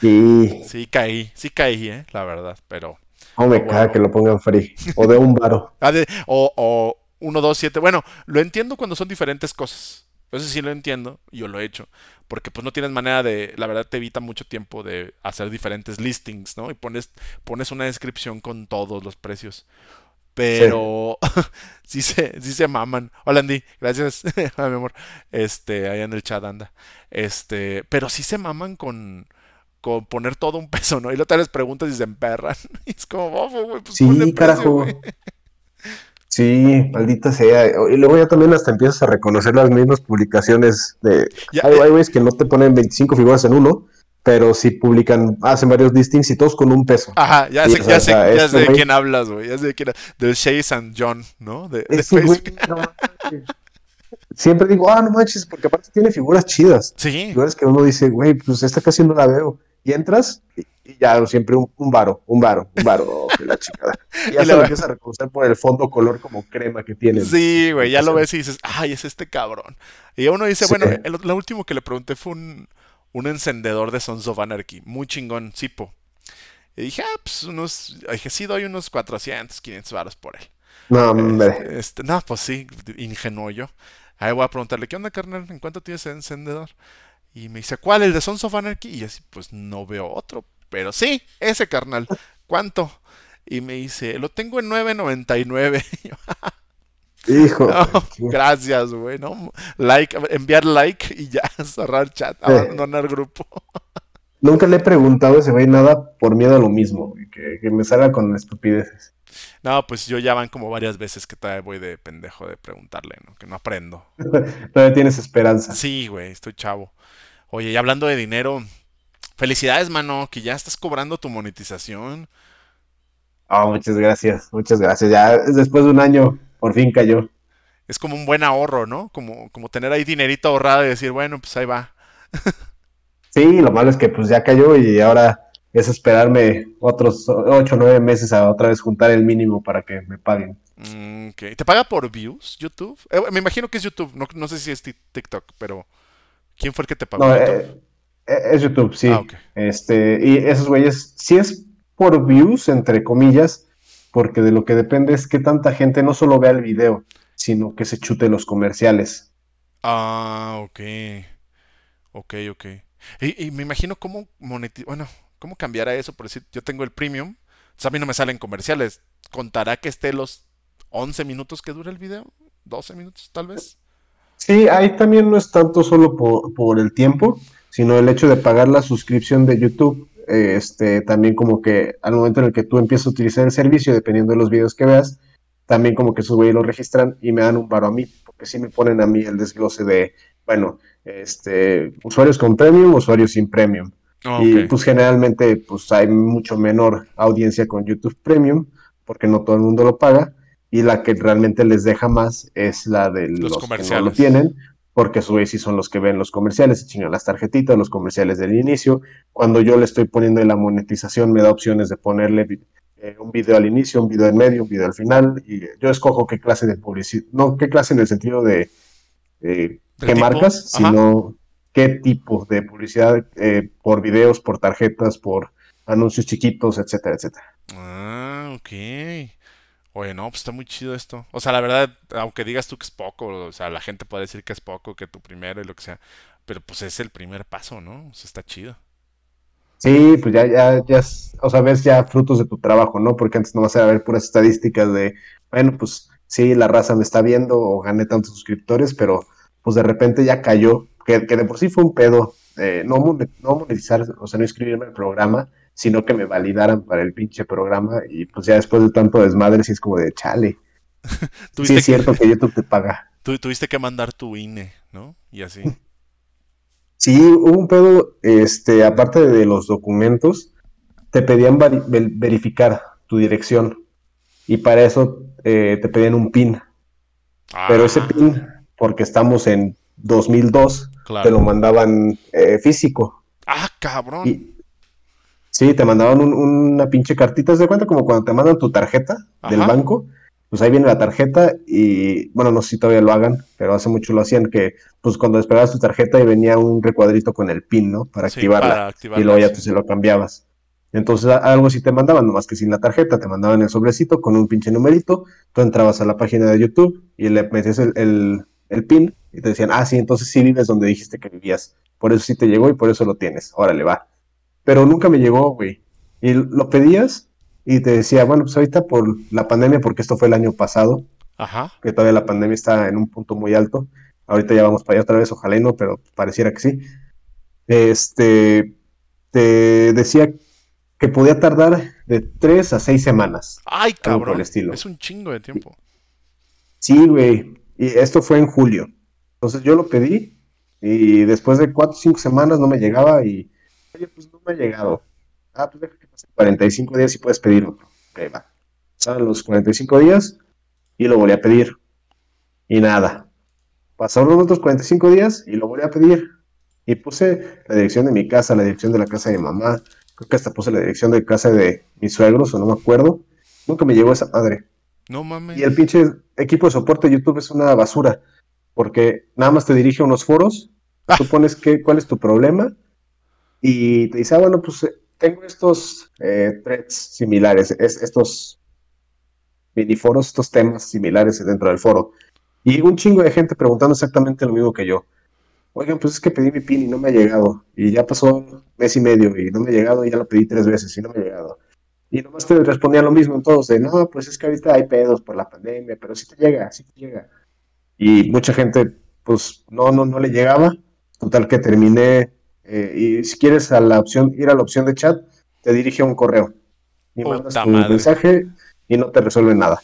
Sí. Sí caí, sí caí, ¿eh? La verdad, pero... No me cae que lo pongan free. O de un varo. Ah, o, o uno, dos, siete. Bueno, lo entiendo cuando son diferentes cosas. Eso sí lo entiendo, yo lo he hecho, porque pues no tienes manera de, la verdad te evita mucho tiempo de hacer diferentes listings, ¿no? Y pones, pones una descripción con todos los precios. Pero sí, se, sí se maman. Hola Andy, gracias, mi amor. Este, ahí en el chat anda. Este, pero sí se maman con, con poner todo un peso, ¿no? Y luego te les preguntas y se emperran. Y es como, oh, güey, pues sí, carajo. Sí, maldita sea. Y luego ya también hasta empiezas a reconocer las mismas publicaciones de... hay güeyes que no te ponen 25 figuras en uno pero sí publican, hacen varios listings y todos con un peso. Ajá, ya sé, ya sé, ya sé de quién hablas, güey. Ya sé de quién Del Chase and John, ¿no? De, Facebook. no. Siempre digo, ah, no manches, porque aparte tiene figuras chidas. Sí, Figuras que uno dice, güey, pues esta casi no la veo. Y entras y, y ya siempre un, un varo, un varo, un varo, oh, que la chingada. Y ya Y se lo empieza a reconocer por el fondo color como crema que tienen. sí, güey. Ya lo ves y dices, ay, es este cabrón. Y uno dice, Sí. bueno, el, lo último que le pregunté fue un, un encendedor de Sons of Anarchy. Muy chingón, Sipo. Y dije, ah, pues unos. Dije, sí, doy unos 400, 500 varos por él. No, hombre. Este, este, no, pues sí, ingenuo yo. Ahí voy a preguntarle, ¿qué onda, carnal? ¿En cuánto tienes el encendedor? Y me dice, ¿cuál? ¿El de Sons of Anarchy? Y yo así, pues no veo otro. Pero sí, ese carnal. ¿Cuánto? Y me dice, lo tengo en 9.99. Y yo, Hijo. "No, qué- gracias, güey. ¿no? Like, enviar like y ya, cerrar chat, abandonar grupo. Nunca le he preguntado a ese güey nada por miedo a lo mismo, güey, que, que me salga con estupideces. No, pues yo ya van como varias veces que todavía voy de pendejo de preguntarle, ¿no? Que no aprendo. Todavía tienes esperanza. Sí, güey, estoy chavo. Oye, y hablando de dinero, felicidades, mano, que ya estás cobrando tu monetización. Ah, muchas gracias, muchas gracias. Ya después de un año, por fin cayó. Es como un buen ahorro, ¿no? Como, como tener ahí dinerito ahorrado y decir, bueno, pues ahí va. Sí, lo malo es que pues ya cayó y ahora es esperarme otros ocho o nueve meses a otra vez juntar el mínimo para que me paguen. Mm, ok. ¿Te paga por views YouTube? Eh, me imagino que es YouTube, no, no sé si es ti- TikTok, pero ¿quién fue el que te pagó? No, eh, eh, es YouTube, sí. Ah. Este, y esos güeyes, sí es por views, entre comillas, porque de lo que depende es que tanta gente no solo vea el video, sino que se chute los comerciales. Ah, ok. Ok, ok. Y, y me imagino cómo monetizar, bueno, cómo cambiar a eso, por decir, yo tengo el premium, entonces a mí no me salen comerciales. ¿Contará que esté los 11 minutos que dura el video? ¿12 minutos tal vez? Sí, ahí también no es tanto solo por, por el tiempo, sino el hecho de pagar la suscripción de YouTube. eh, Este, también como que al momento en el que tú empiezas a utilizar el servicio, dependiendo de los videos que veas, también como que esos güeyes lo registran y me dan un paro a mí, porque sí me ponen a mí el desglose de, bueno, este, usuarios con premium, usuarios sin premium. Ah, Y pues generalmente pues hay mucho menor audiencia con YouTube Premium, porque no todo el mundo lo paga, y la que realmente les deja más es la de los, que no lo tienen, porque a su vez sí son los que ven los comerciales, se chingan las tarjetitas, los comerciales del inicio. Cuando yo le estoy poniendo en la monetización, me da opciones de ponerle eh, un video al inicio, un video en medio, un video al final, y yo escojo qué clase de publicidad, no qué clase en el sentido de eh, ¿Del qué tipo? marcas, Ajá. sino qué tipo de publicidad eh, por videos, por tarjetas, por anuncios chiquitos, etcétera, etcétera. Ah, ok. Oye, no, pues está muy chido esto. O sea, la verdad, aunque digas tú que es poco, o sea, la gente puede decir que es poco, que tu primero y lo que sea, pero pues es el primer paso, ¿no? O sea, está chido. Sí, pues ya, ya, ya, o sea, ves ya frutos de tu trabajo, ¿no? Porque antes no vas a ver puras estadísticas de, bueno, pues sí, la raza me está viendo o gané tantos suscriptores, pero pues de repente ya cayó, que, que de por sí fue un pedo, eh, no, no monetizar, o sea, no inscribirme al programa, sino que me validaran para el pinche programa y pues ya después de tanto desmadre sí es como de chale. Sí es que, cierto que YouTube te paga. tu- tuviste que mandar tu INE, ¿no? Y así. Sí, hubo un pedo, este, aparte de los documentos, te pedían ver- verificar tu dirección y para eso eh, te pedían un PIN, pero ese Ah, PIN, porque estamos en 2002, te lo mandaban eh, físico Ah, cabrón. y sí, te mandaban un- una pinche cartita, ¿te das cuenta? Como cuando te mandan tu tarjeta del banco, pues ahí viene la tarjeta y, bueno, no sé si todavía lo hagan, pero hace mucho lo hacían que, pues cuando despegabas tu tarjeta y venía un recuadrito con el PIN, ¿no? Para Sí, activarla. para y luego ya sí. tú se lo cambiabas. Entonces algo sí te mandaban, nomás que sin la tarjeta, te mandaban el sobrecito con un pinche numerito, tú entrabas a la página de YouTube y le metías el, el, el PIN y te decían, ah, sí, entonces sí vives donde dijiste que vivías, por eso sí te llegó y por eso lo tienes, órale, va. Pero nunca me llegó, güey. Y lo pedías y te decía, bueno, pues ahorita por la pandemia, porque esto fue el año pasado, Ajá. que todavía la pandemia está en un punto muy alto. Ahorita ya vamos para allá otra vez, ojalá y no, pero pareciera que sí. Este, te decía que podía tardar de tres a seis semanas. Ay, por cabrón. el estilo. Es un chingo de tiempo. Sí, güey. Y esto fue en julio. Entonces yo lo pedí y después de cuatro o cinco semanas no me llegaba y oye, pues no me ha llegado. Ah, pues deja que pase 45 días y puedes pedir otro. Ok, va. Pasaron los 45 días y lo volví a pedir. Y nada. Pasaron otros 45 días y lo volví a pedir. Y puse la dirección de mi casa, la dirección de la casa de mi mamá. Creo que hasta puse la dirección de casa de mis suegros, o no me acuerdo. Nunca me llegó esa madre. No mames. Y el pinche equipo de soporte de YouTube es una basura. Porque nada más te dirige a unos foros. Ah. Tú pones qué, cuál es tu problema. Y te dice, ah, bueno, pues eh, tengo estos eh, threads similares, es- estos miniforos, estos temas similares dentro del foro. Y un chingo de gente preguntando exactamente lo mismo que yo. Oigan, pues es que pedí mi pin y no me ha llegado. Y ya pasó mes y medio y no me ha llegado y ya lo pedí tres veces y no me ha llegado. Y nomás te respondían lo mismo en todos, de no, pues es que ahorita hay pedos por la pandemia, pero sí te llega, sí te llega. Y mucha gente, pues no, no, no le llegaba. Total que terminé. Eh, y si quieres a la opción, ir a la opción de chat, te dirige a un correo. Y Puta mandas madre. mensaje y no te resuelve nada.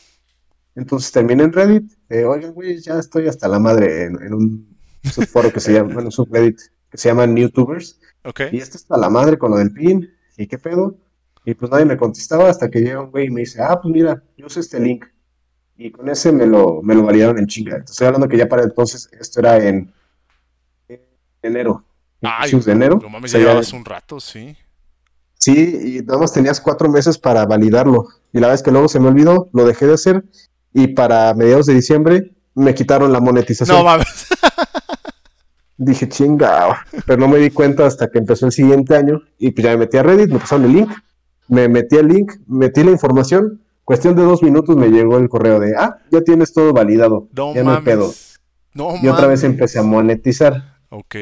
Entonces terminé en Reddit. eh, Oigan, güey, ya estoy hasta la madre en, en un subforo que se llama, bueno, un subreddit que se llama YouTubers. Y esto está la madre con lo del pin. ¿Y qué pedo? Y pues nadie me contestaba hasta que llega un güey y me dice, ah, pues mira, yo usé este link. Y con ese me lo, me lo validaron en chinga. Estoy hablando que ya para entonces, esto era en, en enero. Ay, de enero. no mames, ya llevabas un rato, sí. Sí, y nada más tenías cuatro meses para validarlo. Y la vez que luego se me olvidó, lo dejé de hacer. Y para mediados de diciembre me quitaron la monetización. No mames. Dije, chinga, pero no me di cuenta hasta que empezó el siguiente año y pues ya me metí a Reddit, me pasaron el link, me metí el link, metí la información, cuestión de dos minutos me llegó el correo de, ah, ya tienes todo validado, No ya no hay mames. pedo. No Y otra vez empecé a monetizar. Ok.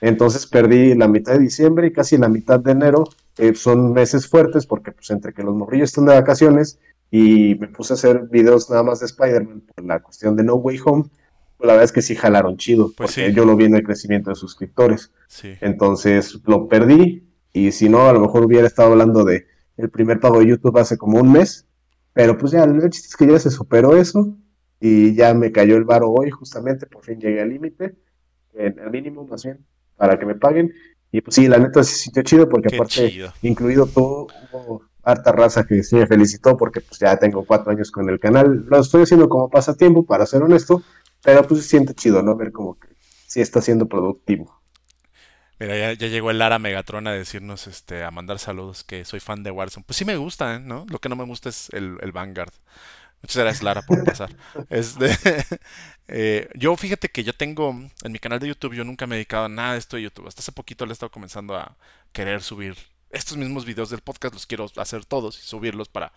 Entonces perdí la mitad de diciembre y casi la mitad de enero. eh, son meses fuertes porque pues entre que los morrillos están de vacaciones y me puse a hacer videos nada más de Spider-Man por la cuestión de No Way Home, pues la verdad es que sí jalaron chido, Pues porque sí. yo lo vi en el crecimiento de suscriptores. Sí. Entonces lo perdí y si no, a lo mejor hubiera estado hablando de el primer pago de YouTube hace como un mes, pero pues ya, el chiste es que ya se superó eso y ya me cayó el varo hoy justamente, por fin llegué al límite, al mínimo más bien, para que me paguen y pues sí, la neta se sintió chido porque Qué aparte, chido. incluido todo, hubo harta raza que sí me felicitó porque pues ya tengo cuatro años con el canal, lo estoy haciendo como pasatiempo, para ser honesto, pero pues se siente chido, ¿no? Ver como que sí está siendo productivo. Mira, ya, ya llegó el Lara Megatron a decirnos, este, a mandar saludos, que soy fan de Warzone. Pues sí me gusta, ¿eh? ¿no? Lo que no me gusta es el, el Vanguard. Muchas gracias, Lara, por pasar. Este, eh, yo fíjate que yo tengo, en mi canal de YouTube, yo nunca me he dedicado a nada de esto de YouTube. Hasta hace poquito le he estado comenzando a querer subir estos mismos videos del podcast, los quiero hacer todos y subirlos para...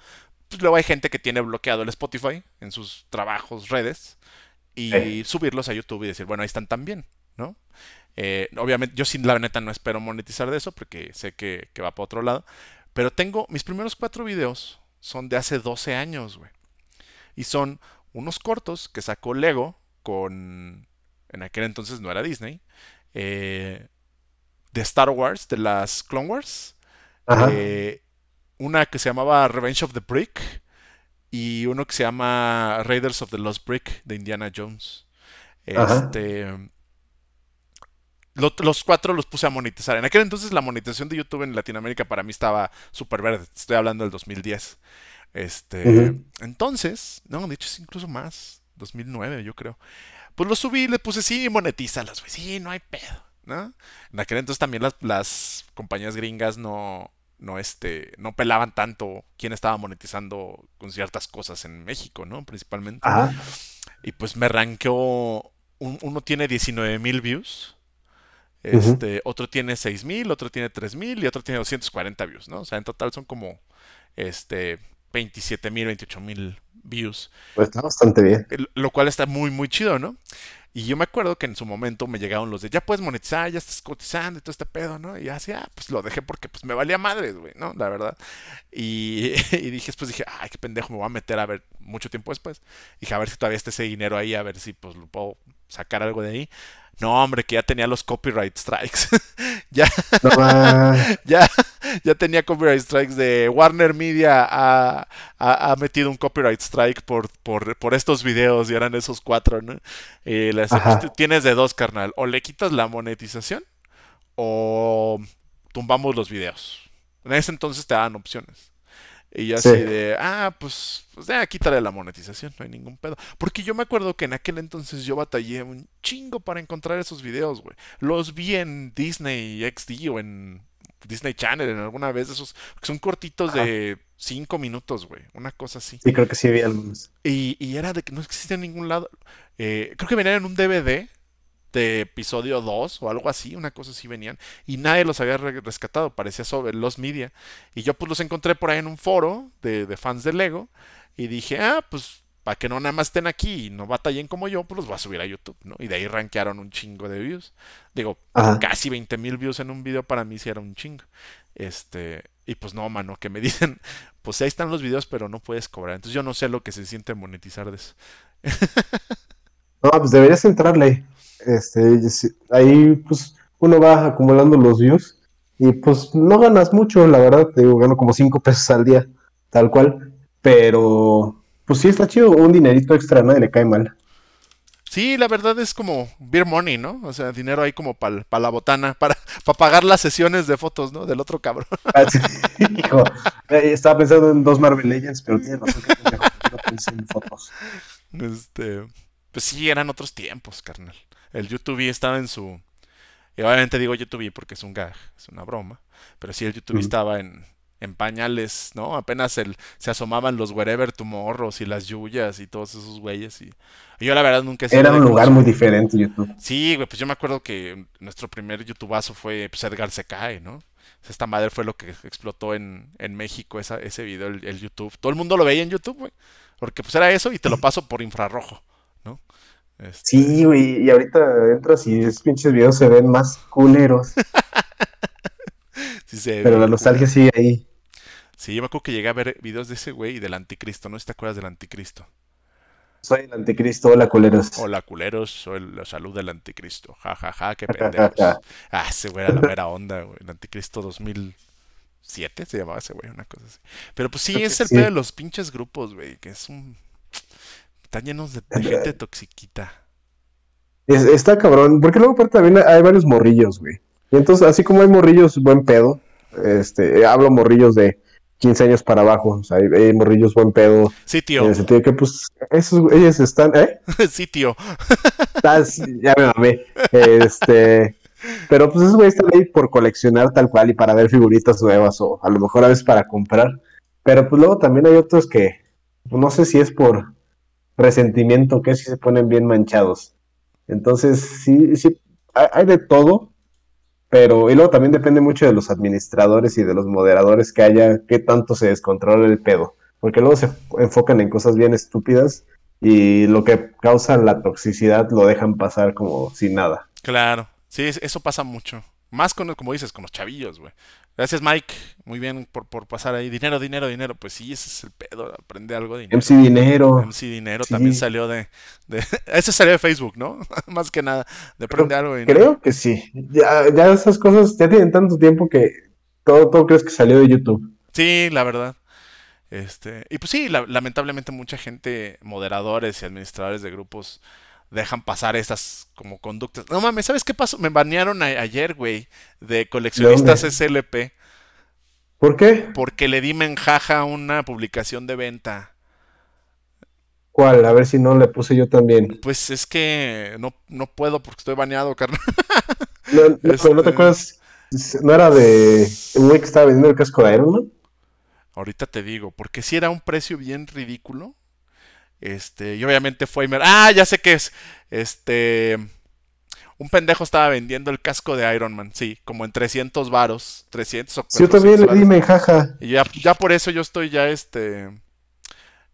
Pues luego hay gente que tiene bloqueado el Spotify en sus trabajos, redes, y Sí. subirlos a YouTube y decir, bueno, ahí están también, ¿no? Eh, obviamente, yo sin la neta no espero monetizar de eso porque sé que, que va para otro lado. Pero tengo, mis primeros cuatro videos son de hace 12 años, güey. Y son unos cortos que sacó Lego con... En aquel entonces no era Disney. eh, de Star Wars, de las Clone Wars. Eh, una que se llamaba Revenge of the Brick. Y uno que se llama Raiders of the Lost Brick de Indiana Jones. Este... lo- los cuatro los puse a monetizar. En aquel entonces la monetización de YouTube en Latinoamérica para mí estaba súper verde. Estoy hablando del 2010. Este, entonces, no, de hecho es incluso más, 2009 yo creo. Pues lo subí, le puse sí, monetízalas, güey, sí, no hay pedo, ¿no? En aquel entonces también las, las compañías gringas no, no, este, no pelaban tanto quién estaba monetizando con ciertas cosas en México, ¿no? Principalmente. Ajá. Y pues me ranqueó. un- uno tiene 19 mil views. Este, otro tiene 6 mil, otro tiene 3 mil y otro tiene 240 views, ¿no? O sea, en total son como este 27 mil, 28 mil views. Pues está bastante bien. Lo cual está muy, muy chido, ¿no? Y yo me acuerdo que en su momento me llegaron los de ya puedes monetizar, ya estás cotizando y todo este pedo, ¿no? Y así, ah, pues lo dejé porque pues me valía madres, güey, ¿no? La verdad. Y, y dije, después dije, ay, qué pendejo, me voy a meter a ver mucho tiempo después. Dije, a ver si todavía está ese dinero ahí, a ver si pues lo puedo sacar algo de ahí. No, hombre, que ya tenía los copyright strikes. ya, No, ya, ya tenía copyright strikes de Warner Media ha, ha- ha metido un copyright strike por, por, por estos videos y eran esos cuatro, ¿no? Y le decía, Ajá. pues, tú tienes de dos, carnal. O le quitas la monetización o tumbamos los videos. En ese entonces te daban opciones. Y yo así de, ah, pues, pues ya quítale la monetización, no hay ningún pedo. Porque yo me acuerdo que en aquel entonces yo batallé un chingo para encontrar esos videos, güey. Los vi en Disney XD o en Disney Channel en alguna vez, esos que son cortitos de 5 minutos, güey. Una cosa así. Sí, creo que sí había algunos. Y, y era de que no existía en ningún lado. Eh, creo que venían en un DVD de episodio 2 o algo así, una cosa así venían, y nadie los había rescatado, parecía sobre los media. Y yo pues los encontré por ahí en un foro de, fans de Lego, y dije, ah, pues para que no nada más estén aquí y no batallen como yo, pues los voy a subir a YouTube, ¿no? Y de ahí rankearon un chingo de views. Digo, casi 20 mil views en un video para mí sí era un chingo. Este, y pues no, mano, que me dicen, pues ahí están los videos, pero no puedes cobrar. Entonces yo no sé lo que se siente monetizar de eso. no, pues deberías entrarle. Este, ahí pues uno va acumulando los views y pues no ganas mucho, la verdad, te digo, gano como 5 pesos al día, tal cual, pero pues sí está chido, un dinerito extra nadie le cae mal. Sí, la verdad es como beer money, ¿no? O sea, dinero ahí como para la botana, para pagar las sesiones de fotos, ¿no? Del otro cabrón. Ah, hijo, eh, estaba pensando en dos Marvel Legends, pero tiene razón que no pensé en fotos. Este, pues sí, eran otros tiempos, carnal. El YouTube estaba en su... Y obviamente digo YouTube porque es un gag, es una broma. Pero sí, el YouTube estaba en, en pañales, ¿no? Apenas el, se asomaban los Wherever Tomorrows y las Yuyas y todos esos güeyes. Y, yo la verdad nunca... Era un lugar muy diferente YouTube. Sí, güey, pues yo me acuerdo que nuestro primer YouTubeazo fue pues, Edgar se cae, ¿no? Esta madre fue lo que explotó en, en México, esa, ese video, el, el, YouTube. Todo el mundo lo veía en YouTube, güey. Porque pues era eso y te lo paso por infrarrojo. Este, sí, güey, y ahorita entras y esos pinches videos se ven más culeros. Pero la nostalgia sigue ahí. Sí, yo me acuerdo que llegué a ver videos de ese güey y del anticristo, ¿no? ¿Te acuerdas del anticristo? Soy el anticristo, hola culeros. Hola culeros, soy la salud del anticristo. Ja, ja, ja, qué pendejos. ah, ese güey era la mera onda, güey. El anticristo 2007 se llamaba ese güey, una cosa así. Pero pues sí, es el pedo de los pinches grupos, güey, que es un están llenos de, gente toxiquita. está cabrón, porque luego también hay varios morrillos, güey. Y entonces, así como hay morrillos buen pedo, este, hablo morrillos de 15 años para abajo, o sea, hay, morrillos buen pedo. Sí, tío. En el sentido de que, pues, esos, ellos están, ¿eh? sí, tío. ya me mamé. Este, pero pues esos güeyes están ahí por coleccionar tal cual y para ver figuritas nuevas o a lo mejor a veces para comprar. Pero pues luego también hay otros que, no sé si es por resentimiento que si se ponen bien manchados. Entonces, sí, sí, hay de todo, pero y luego también depende mucho de los administradores y de los moderadores que haya, qué tanto se descontrola el pedo, porque luego se enfocan en cosas bien estúpidas y lo que causa la toxicidad lo dejan pasar como sin nada. Claro, sí, eso pasa mucho. Más con, como dices, con los chavillos, güey. Gracias, Mike. Muy bien por, por, pasar ahí. Dinero, dinero, dinero. Pues sí, ese es el pedo. Aprende algo de dinero. MC Dinero. MC Dinero también salió de, de, Ese salió de Facebook, ¿no? Más que nada. De aprender algo de dinero. Creo que sí. Ya, ya esas cosas ya tienen tanto tiempo que todo, todo crees que salió de YouTube. Sí, la verdad. Este, y pues sí, lamentablemente mucha gente, moderadores y administradores de grupos, dejan pasar esas como conductas. No mames, ¿sabes qué pasó? Me banearon ayer, güey, de coleccionistas SLP. ¿Por qué? Porque le di menjaja una publicación de venta. ¿Cuál? A ver si no le puse yo también. Pues es que no, no puedo porque estoy baneado, carnal. No, no, te este acuerdas? ¿No era de un güey que estaba vendiendo el casco de Iron Man? Ahorita te digo, porque si era un precio bien ridículo. Este, y obviamente fue. Ah, ya sé qué es. Este. Un pendejo estaba vendiendo el casco de Iron Man, sí, como en 300 varos, 300 o Sí, yo también le dime, jaja. Y ya, ya por eso yo estoy ya, este,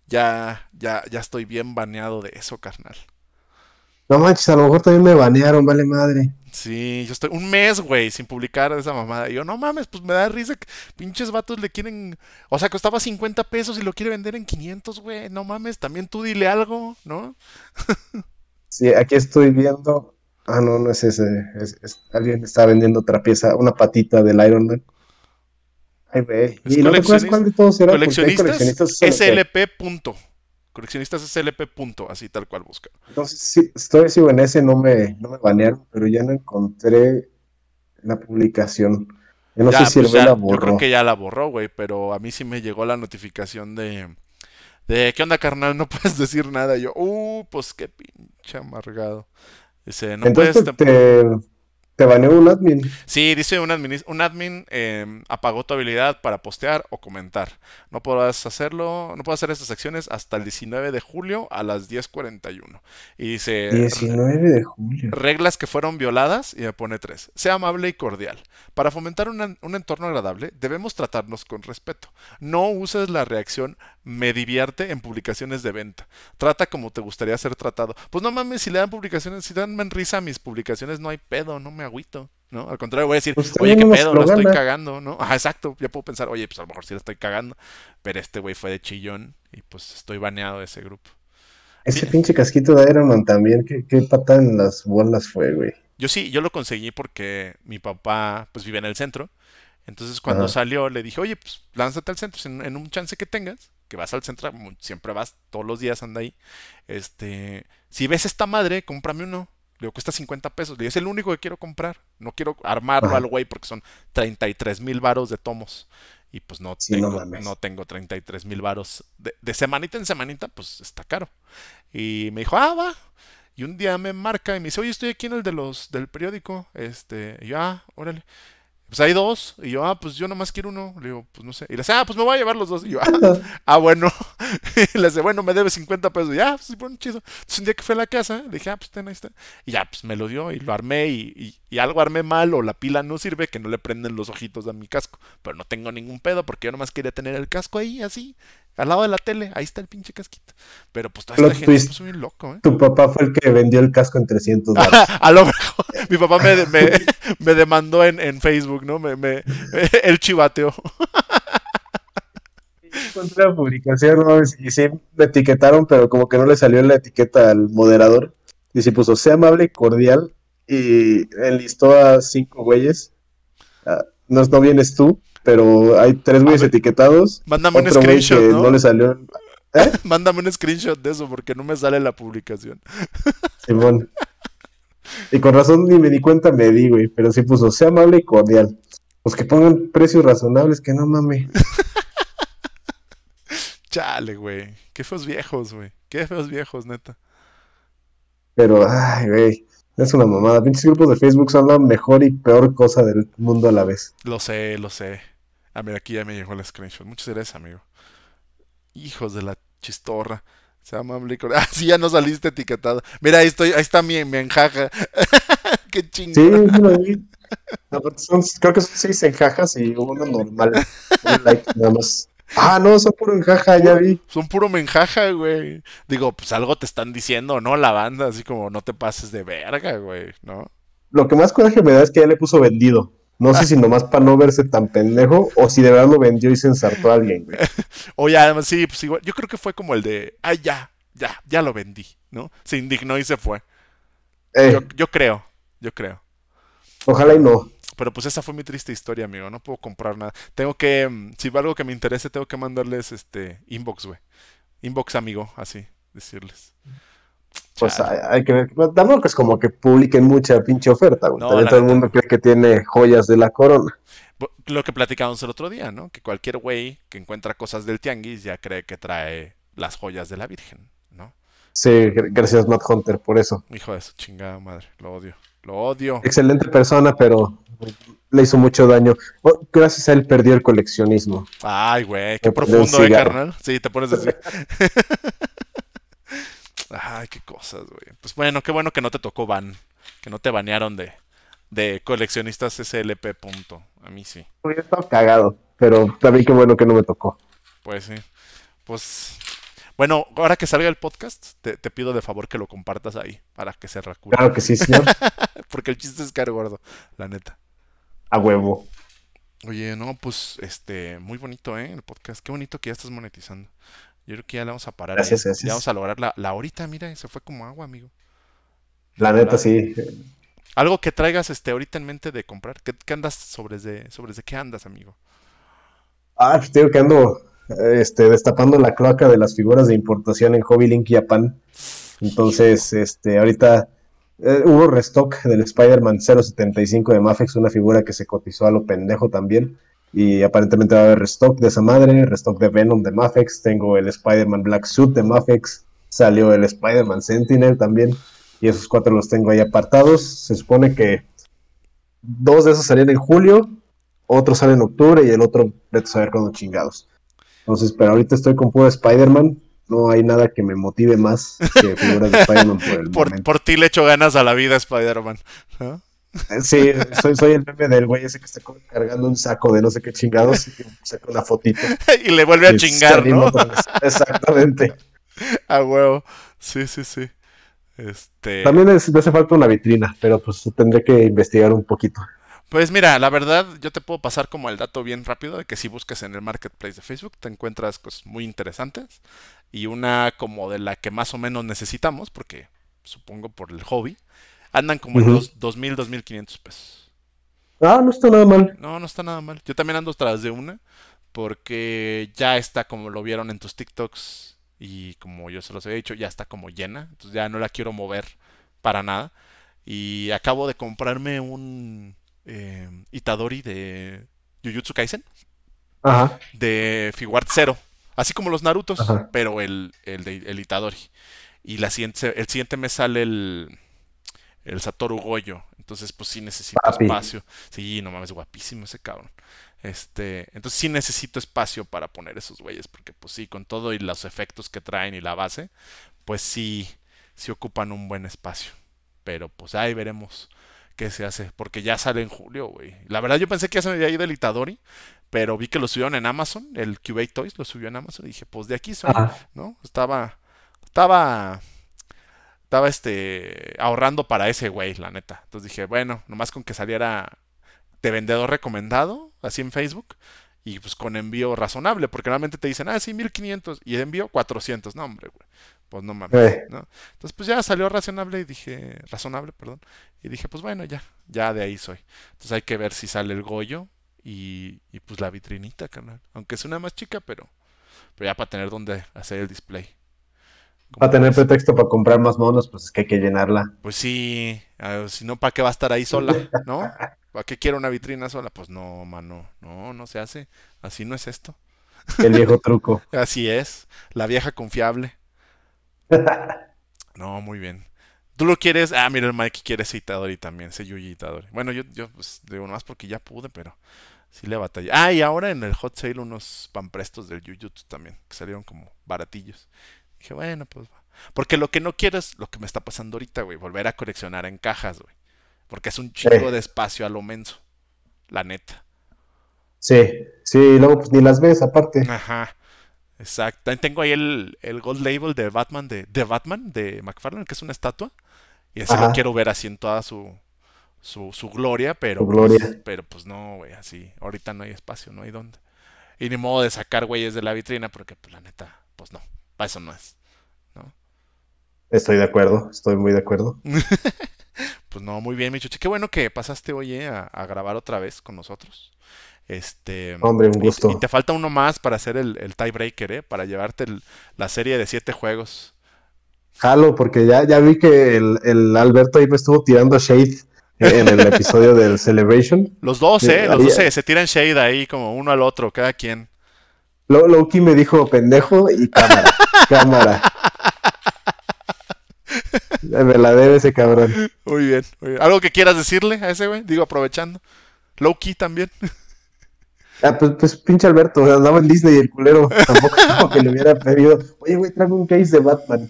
ya, ya, ya estoy bien baneado de eso, carnal. No manches, a lo mejor también me banearon, vale madre. Sí, yo estoy un mes, güey, sin publicar esa mamada. Y yo, no mames, pues me da risa que pinches vatos le quieren. O sea, costaba 50 pesos y lo quiere vender en 500, güey. No mames, también tú dile algo, ¿no? sí, aquí estoy viendo. Ah, no, no es ese. Alguien está vendiendo otra pieza, una patita del Iron Man. Ay, güey. Y no recuerdas cuál de todos era. Coleccionistas, SLP. Punto. Coleccionistas SLP. Punto, así tal cual busca. Entonces, sí, estoy seguro en ese, no me, no me banearon, pero ya no encontré la publicación. Yo no Ya, sé si pues ya, la yo creo borró. que ya la borró, güey, pero a mí sí me llegó la notificación de, de ¿qué onda, carnal? No puedes decir nada. Y yo, uh, pues qué pinche amargado. Dice, no puedes... Entonces te- te, te baneó un admin. Sí, dice un admin, un admin eh, apagó tu habilidad para postear o comentar. No podrás hacerlo, no puedes hacer estas acciones hasta el 19 de julio a las 10:41. Y dice, 19 de julio. Reglas que fueron violadas y me pone tres. Sea amable y cordial. Para fomentar un, un entorno agradable, debemos tratarnos con respeto. No uses la reacción me divierte en publicaciones de venta. Trata como te gustaría ser tratado. Pues no mames, si le dan publicaciones, si dan risa a mis publicaciones, no hay pedo, no me agüito. ¿No? Al contrario, voy a decir, Pues oye, qué pedo, lo la estoy cagando, ¿no? Ajá, exacto. Ya puedo pensar, oye, pues a lo mejor sí la estoy cagando. Pero este güey fue de chillón y pues estoy baneado de ese grupo. Ese Sí. pinche casquito de Iron Man también. Qué, qué pata en las bolas fue, güey. Yo sí, yo lo conseguí porque mi papá pues vive en el centro. Entonces cuando Ajá. salió le dije, oye, pues lánzate al centro en, en un chance que tengas, que vas al centro, siempre vas, todos los días anda ahí. Este, si ves esta madre, cómprame uno. Le digo, cuesta 50 pesos. Le digo, es el único que quiero comprar. No quiero armarlo Ajá. al güey porque son 33 mil varos de tomos. Y pues no Sí, no tengo, mames. no tengo 33 mil varos. De, de semanita en semanita, pues está caro. Y me dijo, ah, va. Y un día me marca y me dice, oye, estoy aquí en el de los del periódico. Este, y yo, ah, órale. Pues hay dos. Y yo, ah, pues yo nomás quiero uno. Le digo, pues no sé. Y le dice, ah, pues me voy a llevar los dos. Y yo, ah, ah, bueno. Y le dice, bueno, me debe 50 pesos. Y ya, pues sí, bueno, chido. Entonces un día que fui a la casa, le dije, ah, pues ten, ahí está. Y ya, pues me lo dio y lo armé. Y, y- y algo armé mal o la pila no sirve, que no le prenden los ojitos a mi casco. Pero no tengo ningún pedo porque yo nomás quería tener el casco ahí, así, al lado de la tele. Ahí está el pinche casquito. Pero pues toda esta gente se twist. puso bien loco, ¿eh? Tu papá fue el que vendió el casco en 300 dólares. A lo mejor mi papá me, me, me demandó en, en Facebook, ¿no? Me, me, él chivateó. Encontré la publicación, no y sí me etiquetaron, pero como que no le salió la etiqueta al moderador. Y sí puso, sea amable y cordial. Y enlistó a cinco güeyes. Ah, no, no vienes tú, pero hay tres güeyes ver, etiquetados. Mándame un screenshot, que ¿no? no le salió. ¿Eh? Mándame un screenshot de eso porque no me sale la publicación. Simón. Y con razón ni me di cuenta, me di, güey. Pero sí puso, sea amable y cordial. Pues que pongan precios razonables, que no mames. Chale, güey. Qué feos viejos, güey. Qué feos viejos, neta. Pero, ay, güey. Es una mamada. Pinches grupos de Facebook son la mejor y peor cosa del mundo a la vez. Lo sé, lo sé. Ah, mira, aquí ya me llegó el screenshot. Muchas gracias, amigo. Hijos de la chistorra. Y cordial. Ah, sí, ya no saliste etiquetado. Mira, ahí estoy, ahí está mi, mi enjaja. Qué chingón. sí lo vi. Aparte son- creo que son seis enjajas y uno normal. Un like nada más. Ah, no, son puro enjaja, ya vi. Son puro menjaja, güey. Digo, pues algo te están diciendo, ¿no? La banda, así como no te pases de verga, güey, ¿no? Lo que más coraje me da es que ya le puso vendido. No sé si nomás para no verse tan pendejo o si de verdad lo vendió y se ensartó a alguien, güey. Oye, además, sí, pues igual, yo creo que fue como el de, ay, ya, ya, ya lo vendí, ¿no? Se indignó y se fue. Eh, Yo, yo creo, yo creo. ojalá y no. Pero pues esa fue mi triste historia, amigo. No puedo comprar nada. Tengo que, mm, si va algo que me interese, tengo que mandarles este inbox, güey. Inbox, amigo, así, decirles. Pues hay, hay que ver. Tampoco es como que publiquen mucha pinche oferta, güey. No, También la todo el mundo cree que tiene joyas de la corona. Lo que platicábamos el otro día, ¿no? Que cualquier güey que encuentra cosas del tianguis ya cree que trae las joyas de la Virgen, ¿no? Sí, gr- gracias Matt Hunter por eso. Hijo de su chingada madre. Lo odio. Lo odio. Excelente persona, pero le hizo mucho daño. Oh, gracias a él perdió el coleccionismo. Ay, güey, qué profundo, ¿eh, carnal? Sí, te pones así. Ay, qué cosas, güey. Pues bueno, qué bueno que no te tocó ban. Que no te banearon de, de coleccionistas SLP. Punto. A mí sí. Hubiera estado cagado, pero también qué bueno que no me tocó. Pues sí. Pues. Bueno, ahora que salga el podcast, te, te pido de favor que lo compartas ahí. Para que se recule. Claro que sí, señor. Porque el chiste es caer gordo, la neta. A huevo. Oye, no, pues, este, muy bonito, ¿eh? El podcast. Qué bonito que ya estás monetizando. Yo creo que ya le vamos a parar. ahí. Gracias, Ya gracias. vamos a lograr la, la horita, mira, se fue como agua, amigo. La neta, sí. Algo que traigas este ahorita en mente de comprar. ¿Qué, qué andas sobre de, sobre de qué andas, amigo? Ah, pues digo que ando eh, este, destapando la cloaca de las figuras de importación en Hobby Link Japan. Entonces, este, ahorita eh, hubo restock del Spider-Man 075 de Mafex, una figura que se cotizó a lo pendejo también. Y aparentemente va a haber restock de esa madre, restock de Venom de Mafex, tengo el Spider-Man Black Suit de Mafex, salió el Spider-Man Sentinel también, y esos cuatro los tengo ahí apartados. Se supone que dos de esos salían en julio, otro sale en octubre y el otro, vete a saber cuándo chingados. Entonces, pero ahorita estoy con puro Spider-Man, no hay nada que me motive más que figuras de Spider-Man por el por, momento. por ti le echo ganas a la vida, Spider-Man. ¿no? Sí, soy, soy el meme del güey ese que está cargando un saco de no sé qué chingados y que saca una fotito. y le vuelve a y chingar, ¿no? Exactamente. A huevo. Sí, sí, sí. Este. También es- me hace falta una vitrina, pero pues tendré que investigar un poquito. Pues mira, la verdad, yo te puedo pasar como el dato bien rápido de que si buscas en el marketplace de Facebook te encuentras cosas muy interesantes y una como de la que más o menos necesitamos, porque supongo por el hobby, andan como en Ujú. los 2.000, 2.500 pesos. Ah, no está nada mal. No, no está nada mal. Yo también ando tras de una porque ya está como lo vieron en tus TikToks y como yo se los he dicho, ya está como llena, entonces ya no la quiero mover para nada. Y acabo de comprarme un eh, Itadori de Jujutsu Kaisen Ajá. de Figuart Zero, así como los Narutos, Ajá. pero el, el, de, el Itadori. Y la siguiente, el siguiente me sale el, el Satoru Goyo. Entonces, pues sí necesito Papi. espacio. Sí, no mames, guapísimo ese cabrón. Este, entonces sí necesito espacio para poner esos güeyes, porque pues sí, con todo y los efectos que traen y la base, pues sí, sí ocupan un buen espacio. Pero pues ahí veremos qué se hace, porque ya sale en julio, güey. La verdad yo pensé que ya se me había ido el Itadori, pero vi que lo subieron en Amazon, el Cubase Toys lo subió en Amazon y dije, pues de aquí Ajá. ¿no? Estaba, estaba, estaba este, ahorrando para ese güey, la neta. Entonces dije, bueno, nomás con que saliera de vendedor recomendado, así en Facebook, y pues con envío razonable, porque normalmente te dicen, ah, sí, 1500, y de envío 400, no, hombre, güey. Pues no mames, Eh. ¿no? Entonces pues ya salió razonable y dije, razonable, perdón, y dije, pues bueno, ya, ya de ahí soy. Entonces hay que ver si sale el Goyo y, y pues la vitrinita, carnal. Aunque es una más chica, pero, pero ya para tener donde hacer el display. ¿Cómo Para tener pretexto para comprar más monos, pues es que hay que llenarla. Pues sí, si no, ¿para qué va a estar ahí sola? ¿No? ¿Para qué quiero una vitrina sola? Pues no, mano, no, no se hace. Así no es esto. El viejo truco. Así es, la vieja confiable. No, muy bien. Tú lo quieres, ah, mira, el Mike quiere ese Itadori también, ese Yuji Itadori. Bueno, yo, yo pues digo más porque ya pude, pero sí le batallé. Ah, y ahora en el hot sale unos panprestos del Jujutsu también, que salieron como baratillos. Dije, bueno, pues va. Porque lo que no quiero es lo que me está pasando ahorita, güey, volver a coleccionar en cajas, güey. Porque es un chingo Sí. de espacio a lo menso. La neta. Sí, sí, y luego pues ni las ves aparte. Ajá. Exacto. También tengo ahí el, el Gold Label de Batman de, de Batman de McFarlane, que es una estatua. Y así lo Ajá. quiero ver así en toda su, su, su gloria, pero, Su pues, gloria. pero pues no, güey, así. Ahorita no hay espacio, no hay dónde. Y ni modo de sacar güeyes de la vitrina, porque pues la neta, pues no, para eso no es. Estoy de acuerdo, estoy muy de acuerdo. Pues no, muy bien, Michuchi. Qué bueno que pasaste hoy eh, a, a grabar otra vez con nosotros. Este. Hombre, un gusto. Y, te falta uno más para hacer el, el tiebreaker, ¿eh? Para llevarte el- la serie de siete juegos. Jalo, porque ya, ya vi que el, el Alberto ahí me estuvo tirando shade en el episodio del Celebration. Los dos, ¿eh? Los dos se, se tiran shade ahí como uno al otro, cada quien. Lo- Loki me dijo pendejo y cámara, cámara. Me la debe ese cabrón. Muy bien, muy bien. ¿Algo que quieras decirle a ese güey? Digo, aprovechando. Loki también. Ah, pues, pues pinche Alberto, andaba en Disney el culero. Tampoco como que le hubiera pedido, oye, güey, traigo un case de Batman.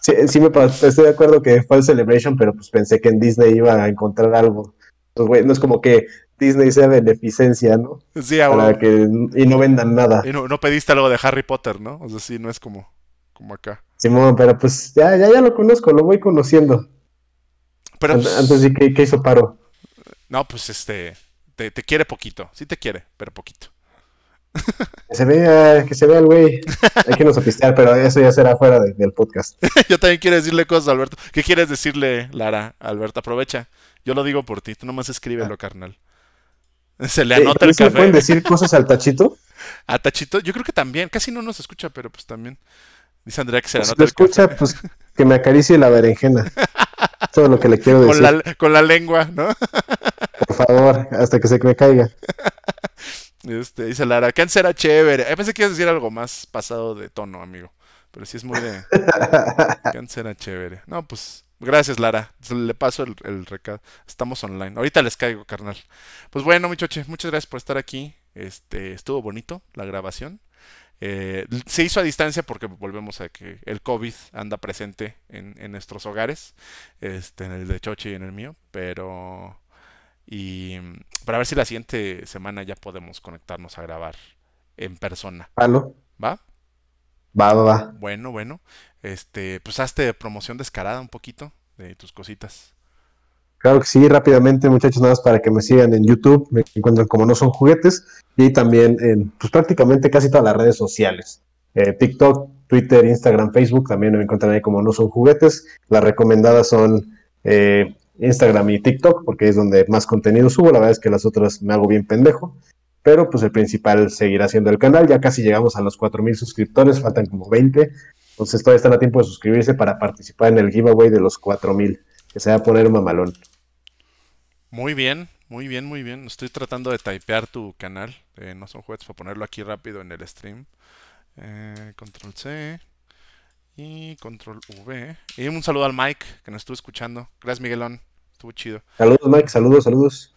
Sí, sí me pasó, estoy de acuerdo que fue el Celebration, pero pues pensé que en Disney iba a encontrar algo. Pues, güey, no es como que Disney sea beneficencia, ¿no? Sí, a Para huevo. que y no vendan nada. Y no, no pediste algo de Harry Potter, ¿no? O sea, sí, no es como, como acá. Simón, pero pues ya, ya, ya lo conozco, lo voy conociendo. Pero, An- pues, Antes sí que, que hizo paro. no, pues este, te, te quiere poquito. Sí te quiere, pero poquito. Que se vea, que se vea el güey. Hay que nos apistear, pero eso ya será fuera de- del podcast. Yo también quiero decirle cosas Alberto. ¿Qué quieres decirle, Lara? Alberto, aprovecha. Yo lo digo por ti, tú nomás escríbelo, carnal. Se le Eh, anota el ¿también se le pueden café. decir cosas al tachito? A Tachito, yo creo que también, casi no nos escucha, pero pues también. Dice Andrea que se le Si anota lo el café. escucha, pues que me acaricie la berenjena. todo lo que le quiero decir. Con la, con la lengua, ¿no? Por favor, hasta que se me caiga. Este, dice Lara, Kant era chévere. Yo pensé que ibas a decir algo más pasado de tono, amigo. Pero sí es muy de. Kant era chévere. No, pues. Gracias, Lara. Le paso el, el, recado. Estamos online. Ahorita les caigo, carnal. Pues bueno, muchoche, muchas gracias por estar aquí. Este, estuvo bonito la grabación. Eh, se hizo a distancia porque volvemos a que el COVID anda presente en, en nuestros hogares, este, en el de Choche y en el mío, pero y para ver si la siguiente semana ya podemos conectarnos a grabar en persona. ¿Halo? ¿Va? Va, va, va. Bueno, bueno. Este, pues hazte promoción descarada un poquito de tus cositas. Claro que sí, rápidamente, muchachos, nada más para que me sigan en YouTube, me encuentran como No Son Juguetes, y también en pues, prácticamente casi todas las redes sociales. Eh, TikTok, Twitter, Instagram, Facebook, también me encuentran ahí como No Son Juguetes. Las recomendadas son eh, Instagram y TikTok, porque es donde más contenido subo. La verdad es que las otras me hago bien pendejo. Pero pues el principal seguirá siendo el canal. Ya casi llegamos a los 4.000 suscriptores, faltan como 20. Entonces todavía están a tiempo de suscribirse para participar en el giveaway de los 4.000, que se va a poner mamalón. Muy bien, muy bien, muy bien. Estoy tratando de typear tu canal. Eh, no son juguetes para ponerlo aquí rápido en el stream. Eh, control C y control V. Y un saludo al Mike que nos estuvo escuchando. Gracias, Miguelón. Estuvo chido. Saludos, Mike. Saludos, saludos.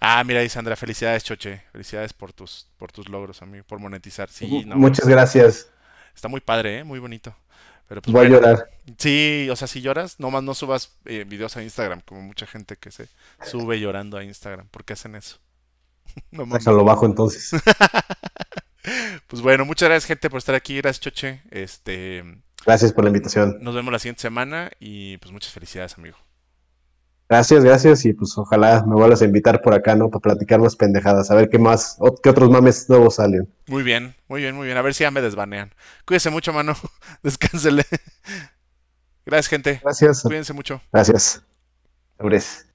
Ah, mira, dice Andrea, felicidades, Choche. Felicidades por tus, por tus logros, amigo, por monetizar. Sí, no, Muchas gracias. Está muy padre, ¿eh? Muy bonito. Pero pues, Voy bueno, a llorar. Sí, o sea, si lloras, nomás no subas eh, videos a Instagram, como mucha gente que se sube llorando a Instagram. ¿Por qué hacen eso? no lo bajo entonces. pues bueno, muchas gracias, gente, por estar aquí. Gracias, Choche. Este. Gracias por la invitación. Nos vemos la siguiente semana y pues muchas felicidades, amigo. Gracias, gracias y pues ojalá me vuelvas a invitar por acá, ¿no? Para platicar más pendejadas, a ver qué más, qué otros mames nuevos salen. Muy bien, muy bien, muy bien. A ver si ya me desbanean. Cuídese mucho, mano. Descánsele. Gracias, gente. Gracias. Cuídense mucho. Gracias. Gracias.